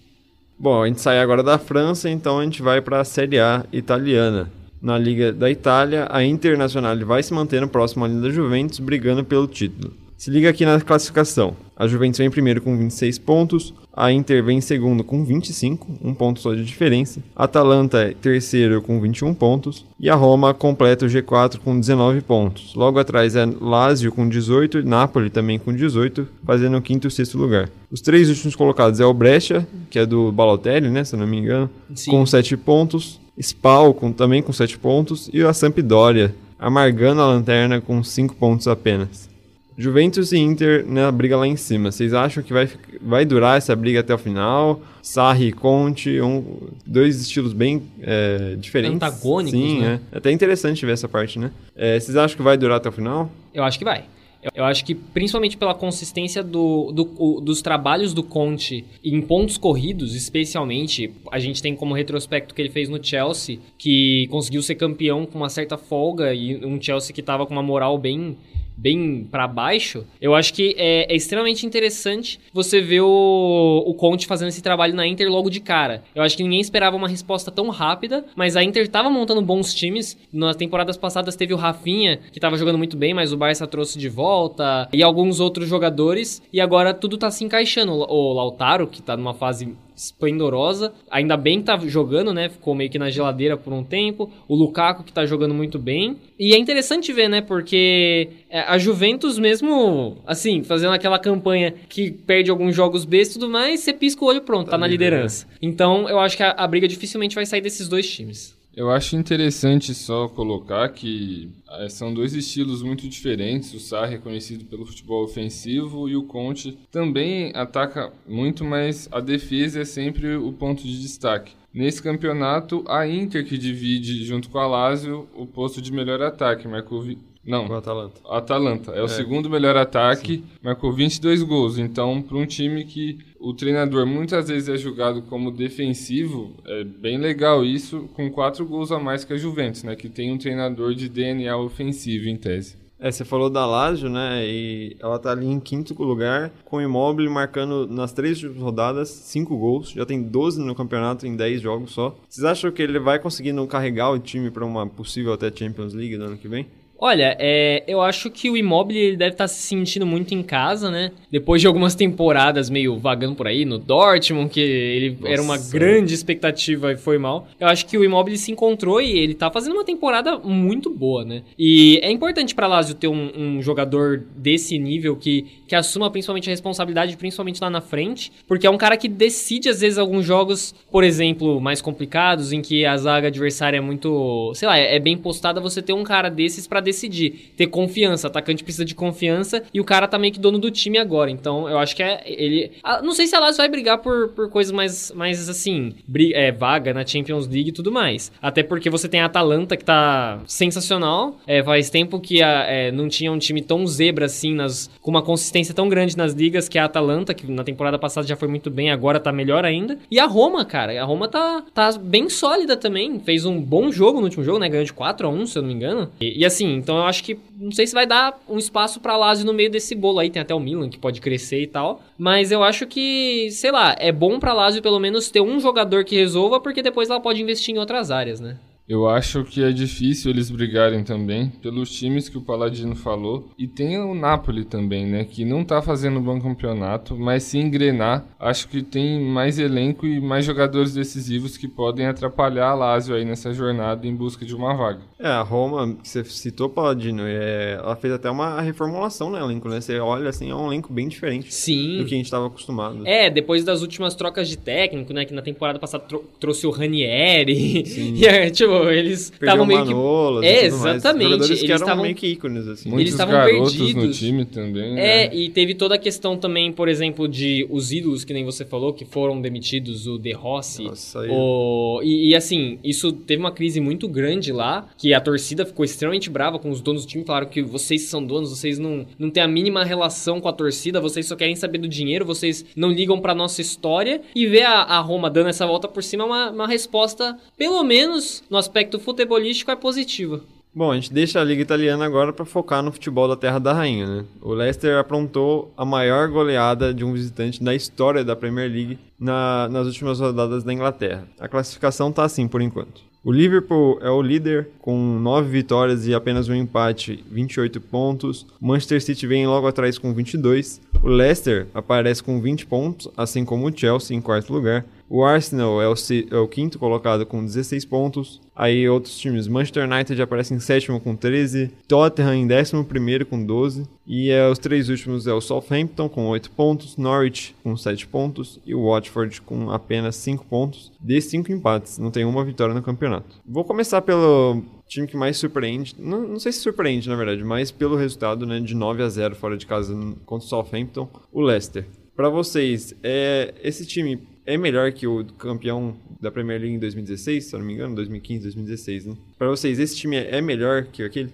Bom, a gente sai agora da França, então a gente vai para a Série A italiana. Na Liga da Itália, a Internacional vai se mantendo próximo ali da Juventus, brigando pelo título. Se liga aqui na classificação. A Juventus vem em primeiro com 26 pontos, a Inter vem em segundo com 25, um ponto só de diferença. A Atalanta é terceiro com 21 pontos e a Roma completa o G4 com 19 pontos. Logo atrás é Lazio com 18 e Napoli também com 18, fazendo o quinto e sexto lugar. Os três últimos colocados é o Brescia, que é do Balotelli, né, se eu não me engano, Sim. com 7 pontos. Spal com, também com 7 pontos e a Sampdoria amargando a lanterna com 5 pontos apenas. Juventus e Inter na briga lá em cima. Vocês acham que vai, vai durar essa briga até o final? Sarri e Conte, um, dois estilos bem é, diferentes. Antagônicos, Sim, né? é. Até interessante ver essa parte, né? É, vocês acham que vai durar até o final? Eu acho que vai. Eu acho que principalmente pela consistência do, do o, dos trabalhos do Conte em pontos corridos, especialmente, a gente tem como retrospecto que ele fez no Chelsea, que conseguiu ser campeão com uma certa folga e um Chelsea que estava com uma moral bem bem para baixo, eu acho que é, é, extremamente interessante você ver o, o Conte fazendo esse trabalho na Inter logo de cara. Eu acho que ninguém esperava uma resposta tão rápida, mas a Inter estava montando bons times. Nas temporadas passadas teve o Rafinha, que estava jogando muito bem, mas o Barça trouxe de volta, e alguns outros jogadores, e agora tudo tá se encaixando. O Lautaro, que tá numa fase esplendorosa. Ainda bem que tá jogando, né? Ficou meio que na geladeira por um tempo. O Lukaku que tá jogando muito bem. E é interessante ver, né? Porque é, a Juventus mesmo, assim, fazendo aquela campanha que perde alguns jogos B e tudo mais, você pisca o olho pronto, tá, tá na liderança. Então, eu acho que a, a briga dificilmente vai sair desses dois times. Eu acho interessante só colocar que eh, são dois estilos muito diferentes. O Sarri é conhecido pelo futebol ofensivo e o Conte também ataca muito, mas a defesa é sempre o ponto de destaque. Nesse campeonato, a Inter que divide junto com a Lazio o posto de melhor ataque, marcou não, o Atalanta. Atalanta. É, é, o segundo melhor ataque, Sim. marcou 22 gols. Então, para um time que o treinador muitas vezes é julgado como defensivo, é bem legal isso, com quatro gols a mais que a Juventus, né? Que tem um treinador de DNA ofensivo, em tese. É, você falou da Lazio, né? E ela tá ali em quinto lugar, com o Immobile marcando nas três rodadas cinco gols. Já tem 12 no campeonato em 10 jogos só. Vocês acham que ele vai conseguindo carregar o time para uma possível até Champions League no ano que vem? Olha, é, eu acho que o Immobile ele deve estar tá se sentindo muito em casa, né? Depois de algumas temporadas meio vagando por aí no Dortmund, que ele Nossa. era uma grande expectativa e foi mal. Eu acho que o Immobile se encontrou e ele tá fazendo uma temporada muito boa, né? E é importante para Lazio ter um, um, jogador desse nível que, que assuma principalmente a responsabilidade, principalmente lá na frente, porque é um cara que decide às vezes alguns jogos, por exemplo, mais complicados, em que a zaga adversária é muito, sei lá, é, é bem postada, você ter um cara desses para decidir. Ter confiança. O atacante precisa de confiança e o cara tá meio que dono do time agora. Então eu acho que é ele. não sei se a Lazio vai brigar por, por coisas mais, mais assim, é, vaga na Champions League e tudo mais. Até porque você tem a Atalanta que tá sensacional. É, faz tempo que a, é, não tinha um time tão zebra assim, nas, com uma consistência tão grande nas ligas que a Atalanta, que na temporada passada já foi muito bem, agora tá melhor ainda. E a Roma, cara. A Roma tá, tá bem sólida também. Fez um bom jogo no último jogo, né? Ganhou de 4 a 1 se eu não me engano. E, e assim, então eu acho que não sei se vai dar um espaço para Lazio no meio desse bolo aí, tem até o Milan que pode crescer e tal, mas eu acho que, sei lá, é bom para Lazio pelo menos ter um jogador que resolva, porque depois ela pode investir em outras áreas, né? Eu acho que é difícil eles brigarem também, pelos times que o Paladino falou. E tem o Napoli também, né? Que não tá fazendo um bom campeonato, mas se engrenar, acho que tem mais elenco e mais jogadores decisivos que podem atrapalhar a Lazio aí nessa jornada em busca de uma vaga. É, a Roma, que você citou, Paladino, é, ela fez até uma reformulação no elenco, né? Você olha assim, é um elenco bem diferente Sim. do que a gente estava acostumado. É, depois das últimas trocas de técnico, né? Que na temporada passada trouxe o Ranieri. Sim. <laughs> e é, <laughs> eles estavam meio que. Manolas É, mais. exatamente, eles eram tavam- meio que ícones, assim. Muitos estavam garotos no perdidos. time também. É, né? e teve toda a questão também, por exemplo, de os ídolos, que nem você falou, que foram demitidos, o De Rossi. Nossa, o... E, e, assim, isso teve uma crise muito grande lá, que a torcida ficou extremamente brava com os donos do time, falaram que vocês são donos, vocês não, não têm a mínima relação com a torcida, vocês só querem saber do dinheiro, vocês não ligam pra nossa história. E ver a, a Roma dando essa volta por cima é uma, uma resposta, pelo menos no aspecto futebolístico, é positiva. Bom, a gente deixa a Liga Italiana agora para focar no futebol da Terra da Rainha, né? O Leicester aprontou a maior goleada de um visitante da história da Premier League na- nas últimas rodadas da Inglaterra. A classificação tá assim por enquanto. O Liverpool é o líder com 9 vitórias e apenas um empate, 28 pontos. Manchester City vem logo atrás com 22. O Leicester aparece com 20 pontos, assim como o Chelsea em quarto lugar. O Arsenal é o, é o quinto colocado com 16 pontos. Aí outros times, Manchester United aparece em sétimo com 13, Tottenham em décimo primeiro com 12, e é, os três últimos é o Southampton com 8 pontos, Norwich com 7 pontos e o Watford com apenas 5 pontos, de 5 empates, não tem uma vitória no campeonato. Vou começar pelo time que mais surpreende, não, não sei se surpreende na verdade, mas pelo resultado né, de 9 a 0 fora de casa contra o Southampton, o Leicester. Para vocês, é, esse time é melhor que o campeão da Premier League em 2016, se eu não me engano, 2015, 2016, né? Para vocês, esse time é melhor que aquele?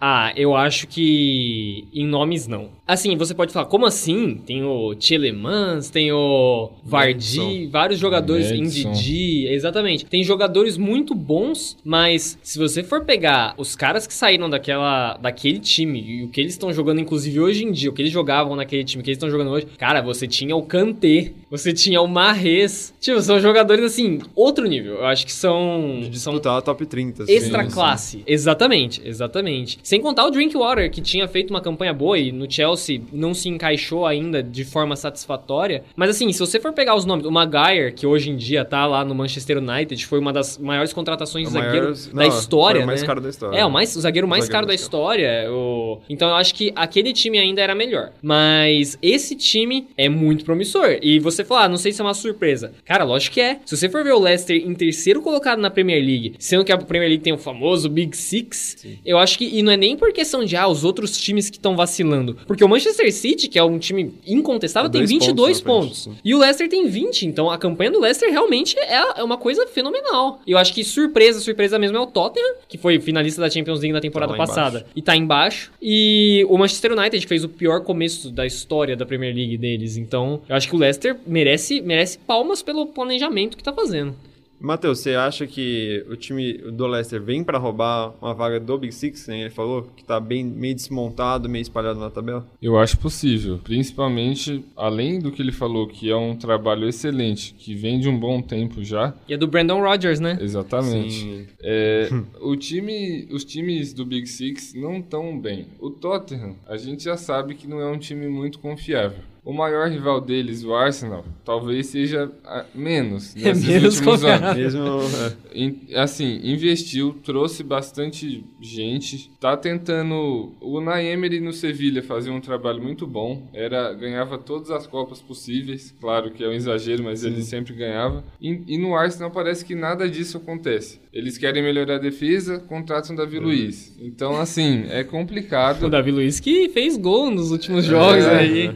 Ah, eu acho que em nomes não. Assim, você pode falar, como assim? Tem o Tielemans, tem o Vardy, Madison. vários jogadores Madison. Ndidi, exatamente. Tem jogadores muito bons, mas se você for pegar os caras que saíram daquela, daquele time e o que eles estão jogando, inclusive hoje em dia, o que eles jogavam naquele time, o que eles estão jogando hoje, cara, você tinha o Kanté, você tinha o Marres. Tipo, são jogadores assim, outro nível. Eu acho que são. De são disputar a top 30. assim. Extra classe. Exatamente, exatamente. Sem contar o Drinkwater, que tinha feito uma campanha boa e no Chelsea não se encaixou ainda de forma satisfatória. Mas assim, se você for pegar os nomes, o Maguire, que hoje em dia tá lá no Manchester United, foi uma das maiores contratações de O zagueiro maior- da não, história, foi o mais né? caro da história. É, o, mais, o zagueiro mais zagueiro caro da história. o- Então eu acho que aquele time ainda era melhor. Mas esse time é muito promissor. E você fala, ah, não sei se é uma surpresa. Cara, lógico que é. Se você for ver o Leicester em terceiro colocado na Premier League, sendo que a Premier League tem o famoso Big Six, eu acho que. E não é nem por questão de, ah, os outros times que estão vacilando. Porque o Manchester City, que é um time incontestável, É tem dois 22 pontos pontos. E o Leicester tem 20, então a campanha do Leicester realmente é é uma coisa fenomenal. E eu acho que surpresa, surpresa mesmo é o Tottenham, que foi finalista da Champions League na temporada Tá passada embaixo. e tá embaixo. E o Manchester United fez o pior começo da história da Premier League deles. Então, eu acho que o Leicester merece, merece palmas pelo planejamento que tá fazendo. Matheus, você acha que o time do Leicester vem para roubar uma vaga do Big Six, né? Ele falou que tá bem meio desmontado, meio espalhado na tabela. Eu acho possível, principalmente além do que ele falou, que é um trabalho excelente, que vem de um bom tempo já. E é do Brandon Rodgers, né? Exatamente. Sim. É, <laughs> o time, os times do Big Six não estão bem. O Tottenham, a gente já sabe que não é um time muito confiável. O maior rival deles, o Arsenal, talvez seja ah, menos <laughs> É nesses menos últimos anos. Mesmo. é, In- assim, investiu, trouxe bastante gente, tá tentando o Unai Emery no Sevilha fazer um trabalho muito bom, era ganhava todas as copas possíveis, claro que é um exagero, mas ele sempre ganhava. E, e no Arsenal parece que nada disso acontece. Eles querem melhorar a defesa, contratam Davi Luiz. Então, assim, é complicado. O Davi Luiz que fez gol nos últimos jogos É, aí.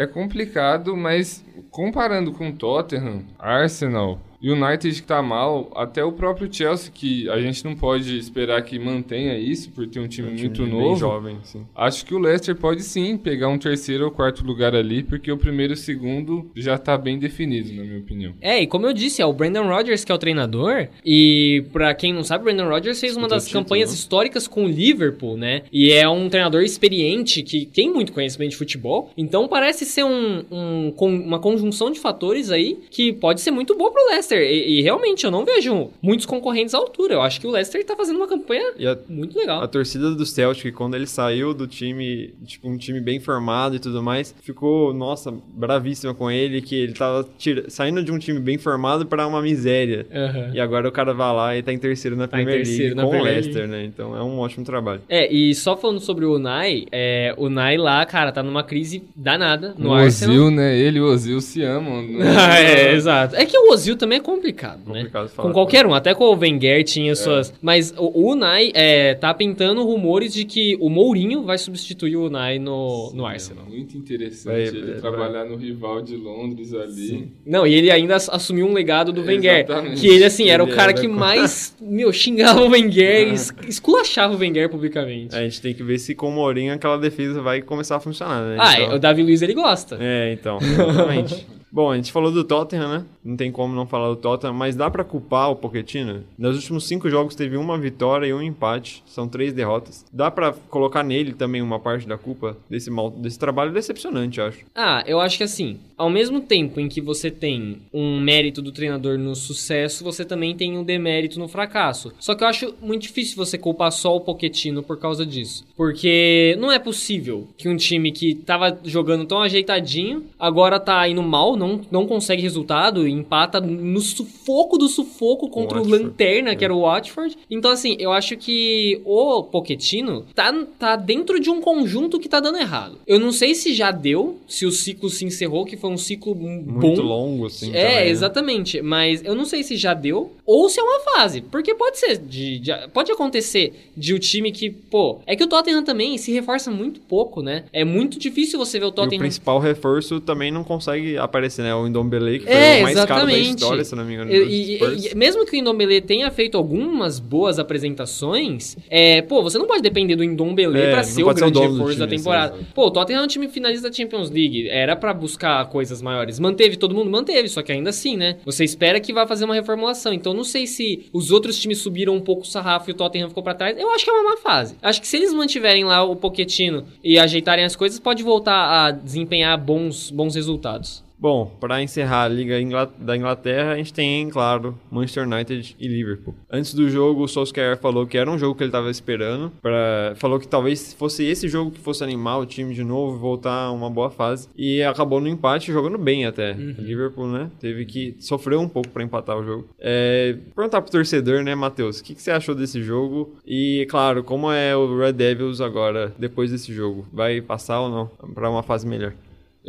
É complicado, mas comparando com Tottenham, Arsenal, United que tá mal, até o próprio Chelsea, que a gente não pode esperar que mantenha isso, por ter um time, um time muito bem novo. jovem, sim. Acho que o Leicester pode sim pegar um terceiro ou quarto lugar ali, porque o primeiro e o segundo já tá bem definido, na minha opinião. É, e como eu disse, é o Brandon Rodgers que é o treinador. E pra quem não sabe, o Brandon Rodgers fez uma das título, campanhas né? históricas com o Liverpool, né? E é um treinador experiente que tem muito conhecimento de futebol. Então parece ser um, um- com- uma conjunção de fatores aí que pode ser muito boa pro Leicester. E, e realmente eu não vejo muitos concorrentes à altura. Eu acho que o Leicester tá fazendo uma campanha E a, muito legal. a torcida do Celtic, quando ele saiu do time, tipo, um time bem formado e tudo mais, ficou, nossa, bravíssima com ele, que ele tava tira- saindo de um time bem formado para uma miséria. Aham. E agora o cara vai lá e tá em terceiro na Tá em Premier terceiro League na com o Leicester, né? Então é um ótimo trabalho. É, e só falando sobre o Unai, é, o Unai lá, cara, tá numa crise danada no o Arsenal. Ozil, né? Ele e o Ozil se amam. né? Ah, <laughs> é, exato. É que o Ozil também é complicado, né? Complicado falar. Com qualquer um, até com o Wenger tinha suas. Mas o o Unai é, tá pintando rumores de que o Mourinho vai substituir o Unai no, no Arsenal. É muito interessante Vai- ele vai- trabalhar no rival de Londres ali. Não, e ele ainda ass- assumiu um legado do Wenger. Exatamente. Que ele, assim, era o Ele cara era que co- mais, meu, xingava o Wenger, es- esculachava o Wenger publicamente. A gente tem que ver se com o Mourinho aquela defesa vai começar a funcionar, né? Ah, Então- o Davi Luiz ele gosta. É, então, exatamente. <laughs> Bom, a gente falou do Tottenham, né? Não tem como não falar do Tottenham, mas dá pra culpar o Pochettino? Nos últimos cinco jogos teve uma vitória e um empate, são três derrotas. Dá pra colocar nele também uma parte da culpa desse, mal, desse trabalho decepcionante, acho. Ah, eu acho que assim, ao mesmo tempo em que você tem um mérito do treinador no sucesso, você também tem um demérito no fracasso. Só que eu acho muito difícil você culpar só o Pochettino por causa disso. Porque não é possível que um time que tava jogando tão ajeitadinho, agora tá indo mal, não, não consegue resultado, empata no sufoco do sufoco contra o Watford. Lanterna, que era o Watford. Então assim, eu acho que o Pochettino tá, tá dentro de um conjunto que tá dando errado. Eu não sei se já deu, se o ciclo se encerrou, que foi um ciclo Muito bom. longo, assim. É, também, né? exatamente. Mas eu não sei se já deu ou se é uma fase. Porque pode ser. De, de- pode acontecer de o time que, pô. É que o Tottenham também se reforça muito pouco, né? É muito difícil você ver o E o Tottenham. principal reforço também não consegue aparecer, né? O Ndombele, que foi É, o mais caro da exatamente. história, se não me engano. E, e- e- mesmo que o Indombele tenha feito algumas boas apresentações, é, pô, você não pode depender do Indombele É, pra ser o pode ser o grande do reforço da time, temporada. sim, exato. Pô, o Tottenham é um time finalista da Champions League, era pra buscar coisas maiores. Manteve todo mundo? Manteve, só que ainda assim, né? Você espera que vá fazer uma reformulação. Então não sei se os outros times subiram um pouco o sarrafo e o Tottenham ficou pra trás. Eu acho que é uma má fase. Acho que se eles mantiverem lá o Pochettino e ajeitarem as coisas, pode voltar a desempenhar bons, bons resultados. Bom, para encerrar a Liga da Inglaterra, a gente tem, claro, Manchester United e Liverpool. Antes do jogo, o Solskjaer falou que era um jogo que ele estava esperando. Pra... Falou que talvez fosse esse jogo que fosse animar o time de novo voltar a uma boa fase. E acabou no empate, jogando bem até. O Liverpool, né? Teve que sofrer um pouco para empatar o jogo. É... Perguntar pro torcedor, né, Matheus? O que, que você achou desse jogo? E, claro, como é o Red Devils agora, depois desse jogo? Vai passar ou não? Para uma fase melhor?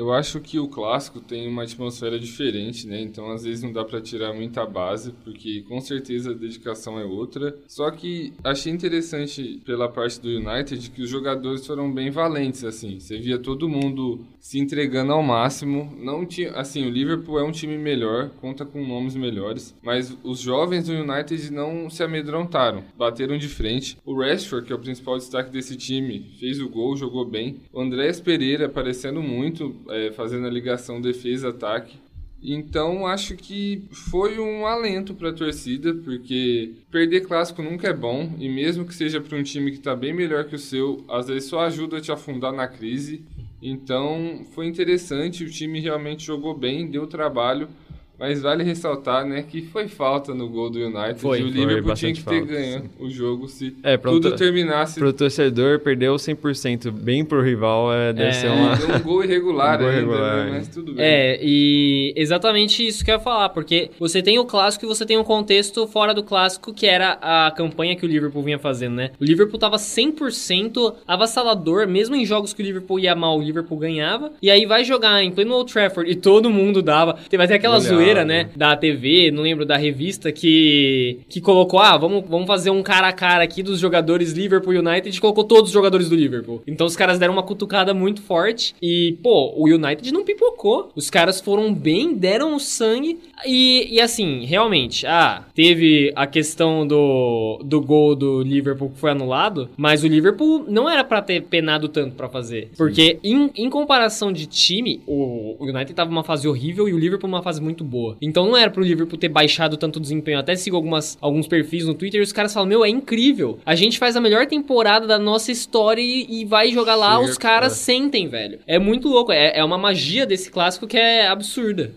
Eu acho que o clássico tem uma atmosfera diferente, né? Então às vezes não dá pra tirar muita base, porque com certeza a dedicação é outra. Só que achei interessante pela parte do United que os jogadores foram bem valentes, assim. Você via todo mundo se entregando ao máximo. Não tinha, assim, o Liverpool é um time melhor, conta com nomes melhores, mas os jovens do United não se amedrontaram, bateram de frente. O Rashford, que é o principal destaque desse time, fez o gol, jogou bem. O Andrés Pereira aparecendo muito, é, fazendo a ligação defesa-ataque. Então acho que foi um alento para a torcida, porque perder clássico nunca é bom, e mesmo que seja para um time que está bem melhor que o seu, às vezes só ajuda a te afundar na crise. Então foi interessante, o time realmente jogou bem, deu trabalho, mas vale ressaltar, né, que foi falta no gol do United. Foi, e o foi Liverpool tinha que ter falta, ganho o jogo se É, pra tudo terminasse. Pro torcedor, perdeu 100% bem pro rival, é, deve É. ser uma... Deu um gol irregular <laughs> Um gol ainda, irregular, né, é. mas tudo bem. É, e exatamente isso que eu ia falar, porque você tem o clássico e você tem o contexto fora do clássico, que era a campanha que o Liverpool vinha fazendo, né? O Liverpool tava 100% avassalador, mesmo em jogos que o Liverpool ia mal, o Liverpool ganhava. E aí vai jogar em pleno Old Trafford e todo mundo dava. Teve até aquela zoeira, né, da TV, não lembro, da revista, que que colocou, ah, vamos, vamos fazer um cara a cara aqui dos jogadores Liverpool United colocou todos os jogadores do Liverpool. Então os caras deram uma cutucada muito forte e, pô, o United não pipocou. Os caras foram bem, deram o sangue e, e assim, realmente, ah, teve a questão do, do gol do Liverpool que foi anulado, mas o Liverpool não era pra ter penado tanto pra fazer. Porque em, em comparação de time, o, o United tava numa fase horrível e o Liverpool numa fase muito boa. Então não era pro Liverpool ter baixado tanto o desempenho. Até sigo algumas, alguns perfis no Twitter e os caras falam: Meu, é incrível. A gente faz a melhor temporada da nossa história e, e vai jogar lá, os caras é. sentem, velho. É muito louco. É, é uma magia desse clássico que é absurda.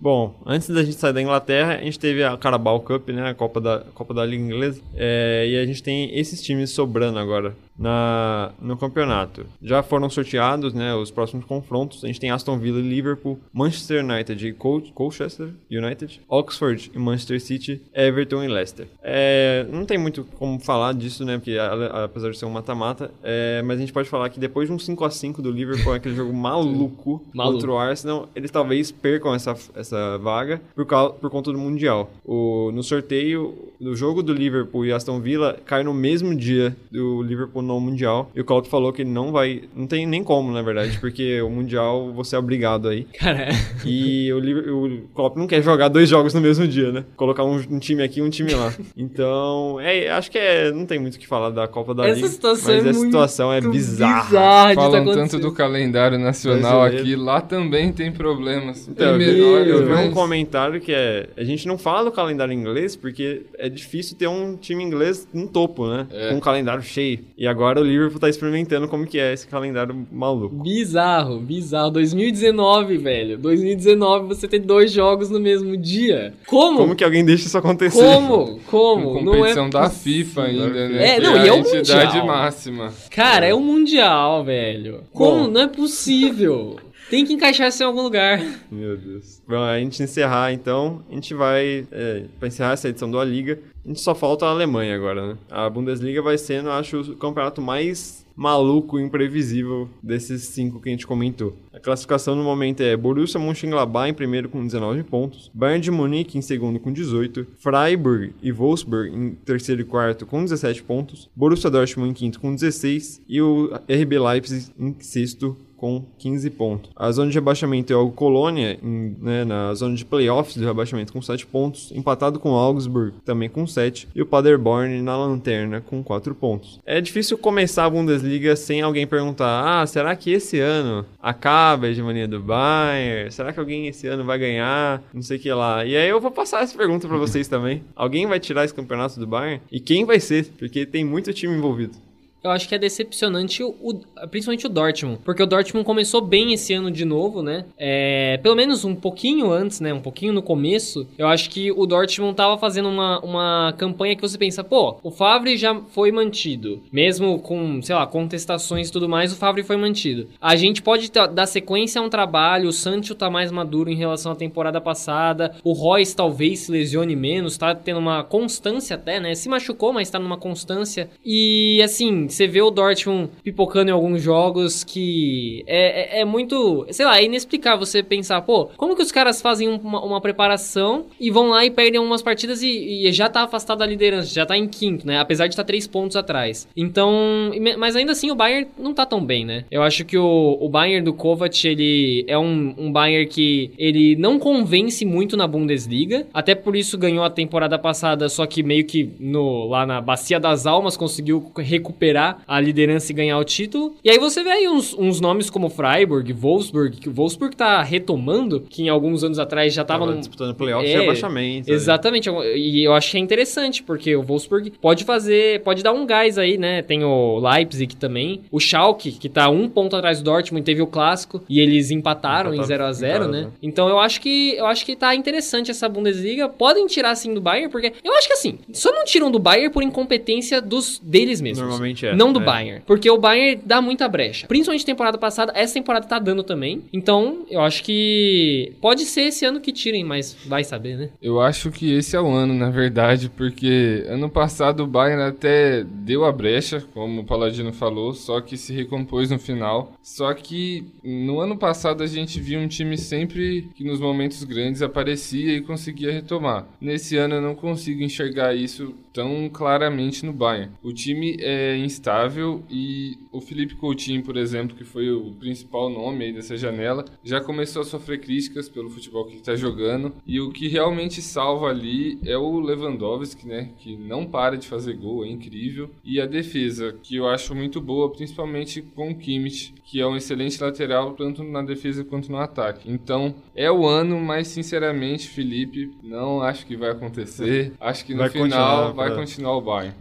Bom, antes da gente sair da Inglaterra, a gente teve a Carabao Cup, né? A Copa da, Copa da Liga Inglesa. É, e a gente tem esses times sobrando agora. Na, no campeonato. Já foram sorteados né, os próximos confrontos. A gente tem Aston Villa e Liverpool, Manchester United e Col Colchester United, Oxford e Manchester City, Everton e Leicester. É, não tem muito como falar disso, né? Porque apesar de ser um mata-mata, é, mas a gente pode falar que depois de um 5 a 5 do Liverpool, aquele jogo <laughs> maluco, maluco contra o Arsenal, eles talvez percam essa, essa vaga por, causa, por conta do Mundial. O, no sorteio, do jogo do Liverpool e Aston Villa cai no mesmo dia do Liverpool no Mundial. E o Claudio falou que ele não vai. Não tem nem como, na verdade, porque o Mundial você é obrigado aí. Cara. E o, o Klopp não quer jogar dois jogos no mesmo dia, né? Colocar um, um time aqui e um time lá. Então, é, acho que é, não tem muito o que falar da Copa da essa Liga. Situação mas é essa situação é bizarra. bizarra Falam tá tanto do calendário nacional Brasileiro. aqui, lá também tem problemas. Então, menor, eu vi um comentário que é: a gente não fala do calendário inglês porque é difícil ter um time inglês no topo, né? É. Com um calendário cheio. E agora o Liverpool tá experimentando como que é esse calendário maluco. Bizarro, bizarro. 2019, velho. 2019 você tem dois jogos no mesmo dia. Como? Como que alguém deixa isso acontecer? Como? <laughs> Como? Com competição não é da FIFA ainda, né? É, não, e é o mundial. máxima. Cara, é o mundial, velho. Como? Bom. Não é possível. Tem que encaixar isso em algum lugar. Meu Deus. Bom, a gente encerrar então, a gente vai, é, para encerrar essa edição do A Liga, a gente só falta a Alemanha agora, né? A Bundesliga vai sendo, acho, o campeonato mais maluco e imprevisível desses cinco que a gente comentou. A classificação no momento é Borussia Mönchengladbach em primeiro com 19 pontos, Bayern de Munique em segundo com 18, Freiburg e Wolfsburg em terceiro e quarto com 17 pontos, Borussia Dortmund em quinto com 16 e o RB Leipzig em sexto com 15 pontos. A zona de rebaixamento é o Colônia, em, né, na zona de playoffs do rebaixamento com 7 pontos, empatado com Augsburg, também com 7, e o Paderborn na lanterna com 4 pontos. É difícil começar a Bundesliga sem alguém perguntar: ah, será que esse ano acaba a hegemonia do Bayern? Será que alguém esse ano vai ganhar? Não sei o que lá. E aí eu vou passar essa pergunta para vocês também. Alguém vai tirar esse campeonato do Bayern? E quem vai ser? Porque tem muito time envolvido eu acho que é decepcionante, o, o, principalmente o Dortmund. Porque o Dortmund começou bem esse ano de novo, né? É, pelo menos um pouquinho antes, né? Um pouquinho no começo. Eu acho que o Dortmund tava fazendo uma, uma campanha que você pensa, pô, o Favre já foi mantido. Mesmo com, sei lá, contestações e tudo mais, o Favre foi mantido. A gente pode dar sequência a um trabalho, o Sancho tá mais maduro em relação à temporada passada. O Royce talvez se lesione menos, tá tendo uma constância até, né? Se machucou, mas tá numa constância. E assim, você vê o Dortmund pipocando em alguns jogos que é, é, é, muito, sei lá, é inexplicável você pensar, pô, como que os caras fazem uma, uma preparação e vão lá e perdem algumas partidas e, e, já tá afastado da liderança, já tá em quinto, né? Apesar de estar tá três pontos atrás. Então, mas ainda assim o Bayern não tá tão bem, né? Eu acho que o, o Bayern do Kovac, ele é um, um Bayern que ele não convence muito na Bundesliga, até por isso ganhou a temporada passada, só que meio que no, lá na Bacia das Almas conseguiu recuperar a liderança e ganhar o título. E aí você vê aí uns, uns nomes como Freiburg, Wolfsburg, que o Wolfsburg tá retomando, que em alguns anos atrás já tava, tava num... disputando playoffs é, e abaixamento. Exatamente, e eu acho que é interessante, porque o Wolfsburg pode fazer, pode dar um gás aí, né? Tem o Leipzig também, o Schalke, que tá um ponto atrás do Dortmund, teve o clássico, e eles empataram em 0 a 0 né? Então eu acho que eu acho que tá interessante essa Bundesliga. Podem tirar assim do Bayern, porque eu acho que assim, só não tiram do Bayern por incompetência dos deles mesmos. Normalmente é. Não do é. Bayern. Porque o Bayern dá muita brecha. Principalmente temporada passada, essa temporada tá dando também. Então, eu acho que pode ser esse ano que tirem, mas vai saber, né? Eu acho que esse é o ano, na verdade, porque ano passado o Bayern até deu a brecha, como o Paladino falou, só que se recompôs no final. Só que no ano passado a gente viu um time sempre que nos momentos grandes aparecia e conseguia retomar. Nesse ano eu não consigo enxergar isso tão claramente no Bayern. O time é instável e o Felipe Coutinho, por exemplo, que foi o principal nome aí dessa janela, já começou a sofrer críticas pelo futebol que ele está jogando. E o que realmente salva ali é o Lewandowski, né, que não para de fazer gol, é incrível. E a defesa, que eu acho muito boa, principalmente com o Kimmich, que é um excelente lateral tanto na defesa quanto no ataque. Então, é o ano, mas sinceramente, Felipe, não acho que vai acontecer. Acho que no vai final vai vai continuar o Bayern.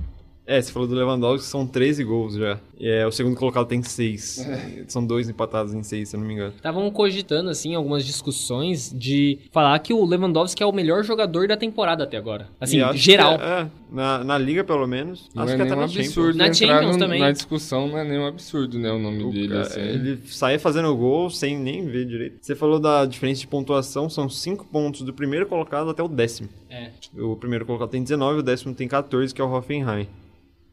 É, você falou do Lewandowski, são 13 gols já. É, o segundo colocado tem 6. <laughs> É. São dois empatados em 6, se eu não me engano. Estavam cogitando, assim, algumas discussões de falar que o Lewandowski é o melhor jogador da temporada até agora. Assim, geral. É, Na, na liga, pelo menos. Não acho é que até na absurdo Champions. Na entrar Champions no- também. na discussão, não é nenhum absurdo, né, o nome O dele, cara, assim. Ele saía fazendo gol sem nem ver direito. Você falou da diferença de pontuação, são 5 pontos do primeiro colocado até o décimo. É. O primeiro colocado tem 19, o décimo tem 14, que é o Hoffenheim.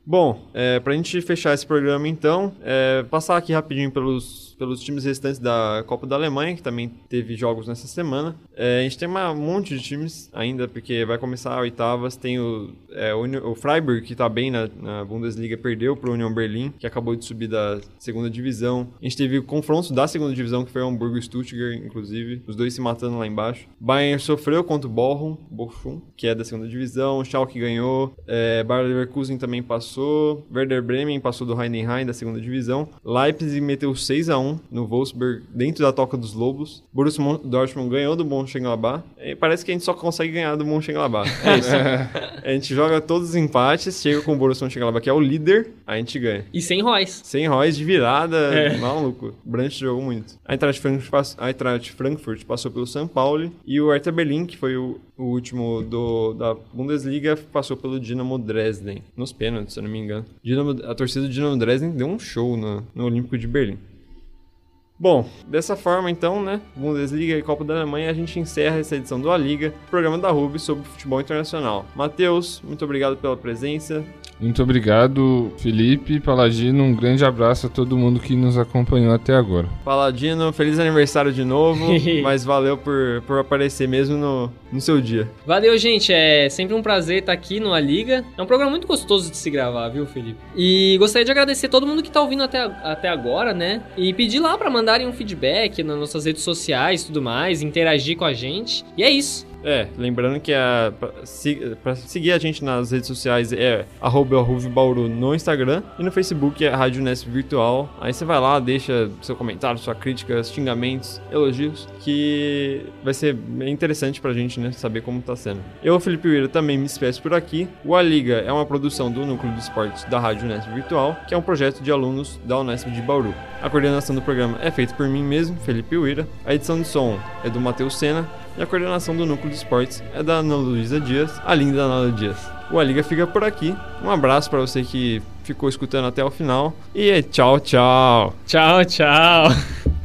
Bom, é, pra gente fechar esse programa então, é, passar aqui rapidinho pelos, pelos times restantes da Copa da Alemanha, que também teve jogos nessa semana. É, a gente tem um monte de times ainda, porque vai começar a oitavas. Tem o, é, o, o Freiburg, que tá bem na, na Bundesliga, perdeu pro Union Berlin, que acabou de subir da segunda divisão. A gente teve confrontos da segunda divisão, que foi o Hamburgo e Stuttgart, inclusive, os dois se matando lá embaixo. Bayern sofreu contra o Bochum, Bochum que é da segunda divisão. Schalke ganhou, é, Bayer Leverkusen também passou, Werder Bremen passou do Heidenheim da segunda divisão. Leipzig meteu 6 a 1 no Wolfsburg, dentro da Toca dos Lobos. Borussia Dortmund ganhou do Mönchengladbach. E parece que a gente só consegue ganhar do Mönchengladbach. É <laughs> isso. a gente joga todos os empates, chega com o Borussia Mönchengladbach, que é o líder, a gente ganha. E sem Royce. Sem Royce de virada, É. maluco. Brandt jogou muito. A Eintracht Frankfurt, a Eintracht Frankfurt passou pelo São Paulo e o Hertha Berlin, que foi o, o último do, da Bundesliga, passou pelo Dinamo Dresden, nos pênaltis, se eu não me engano. Dinamo- a torcida do Dinamo Dresden deu um show no, no Olímpico de Berlim. Bom, dessa forma então, né, Bundesliga e Copa da Alemanha, a gente encerra essa edição do A Liga, programa da RUB sobre futebol internacional. Matheus, muito obrigado pela presença. Muito obrigado, Felipe, Paladino. Um grande abraço a todo mundo que nos acompanhou até agora. Paladino, feliz aniversário de novo, <laughs> mas valeu por, por aparecer mesmo no, no seu dia. Valeu, gente. É sempre um prazer estar aqui no A Liga. É um programa muito gostoso de se gravar, viu, Felipe? E gostaria de agradecer todo mundo que tá ouvindo até, até agora, né? E pedir lá pra mandarem um feedback nas nossas redes sociais e tudo mais, interagir com a gente. E é isso. É, lembrando que a, pra, se- pra seguir a gente nas redes sociais é arroba Bauru no Instagram e no Facebook é Rádio Nesp Virtual. Aí você vai lá, deixa seu comentário, sua crítica, xingamentos, elogios, que vai ser bem interessante pra gente, né, saber como tá sendo. Eu, Felipe Uira, também me despeço por aqui. O A Liga é uma produção do Núcleo de Esportes da Rádio Nesp Virtual, que é um projeto de alunos da Unesp de Bauru. A coordenação do programa é feita por mim mesmo, Felipe Uira. A edição de som é do Matheus Sena e a coordenação do Núcleo de Esportes é da Ana Luísa Dias, a linda Ana Dias. O A Liga fica por aqui. Um abraço para você que ficou escutando até o final e tchau, tchau. Tchau, tchau.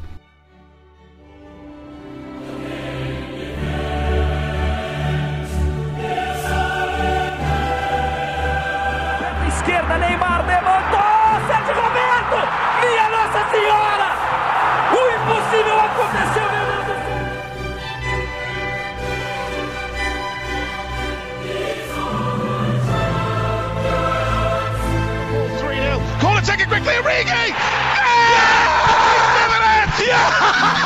Three 0 Corner taken quickly, Origi! Yeah! Yeah!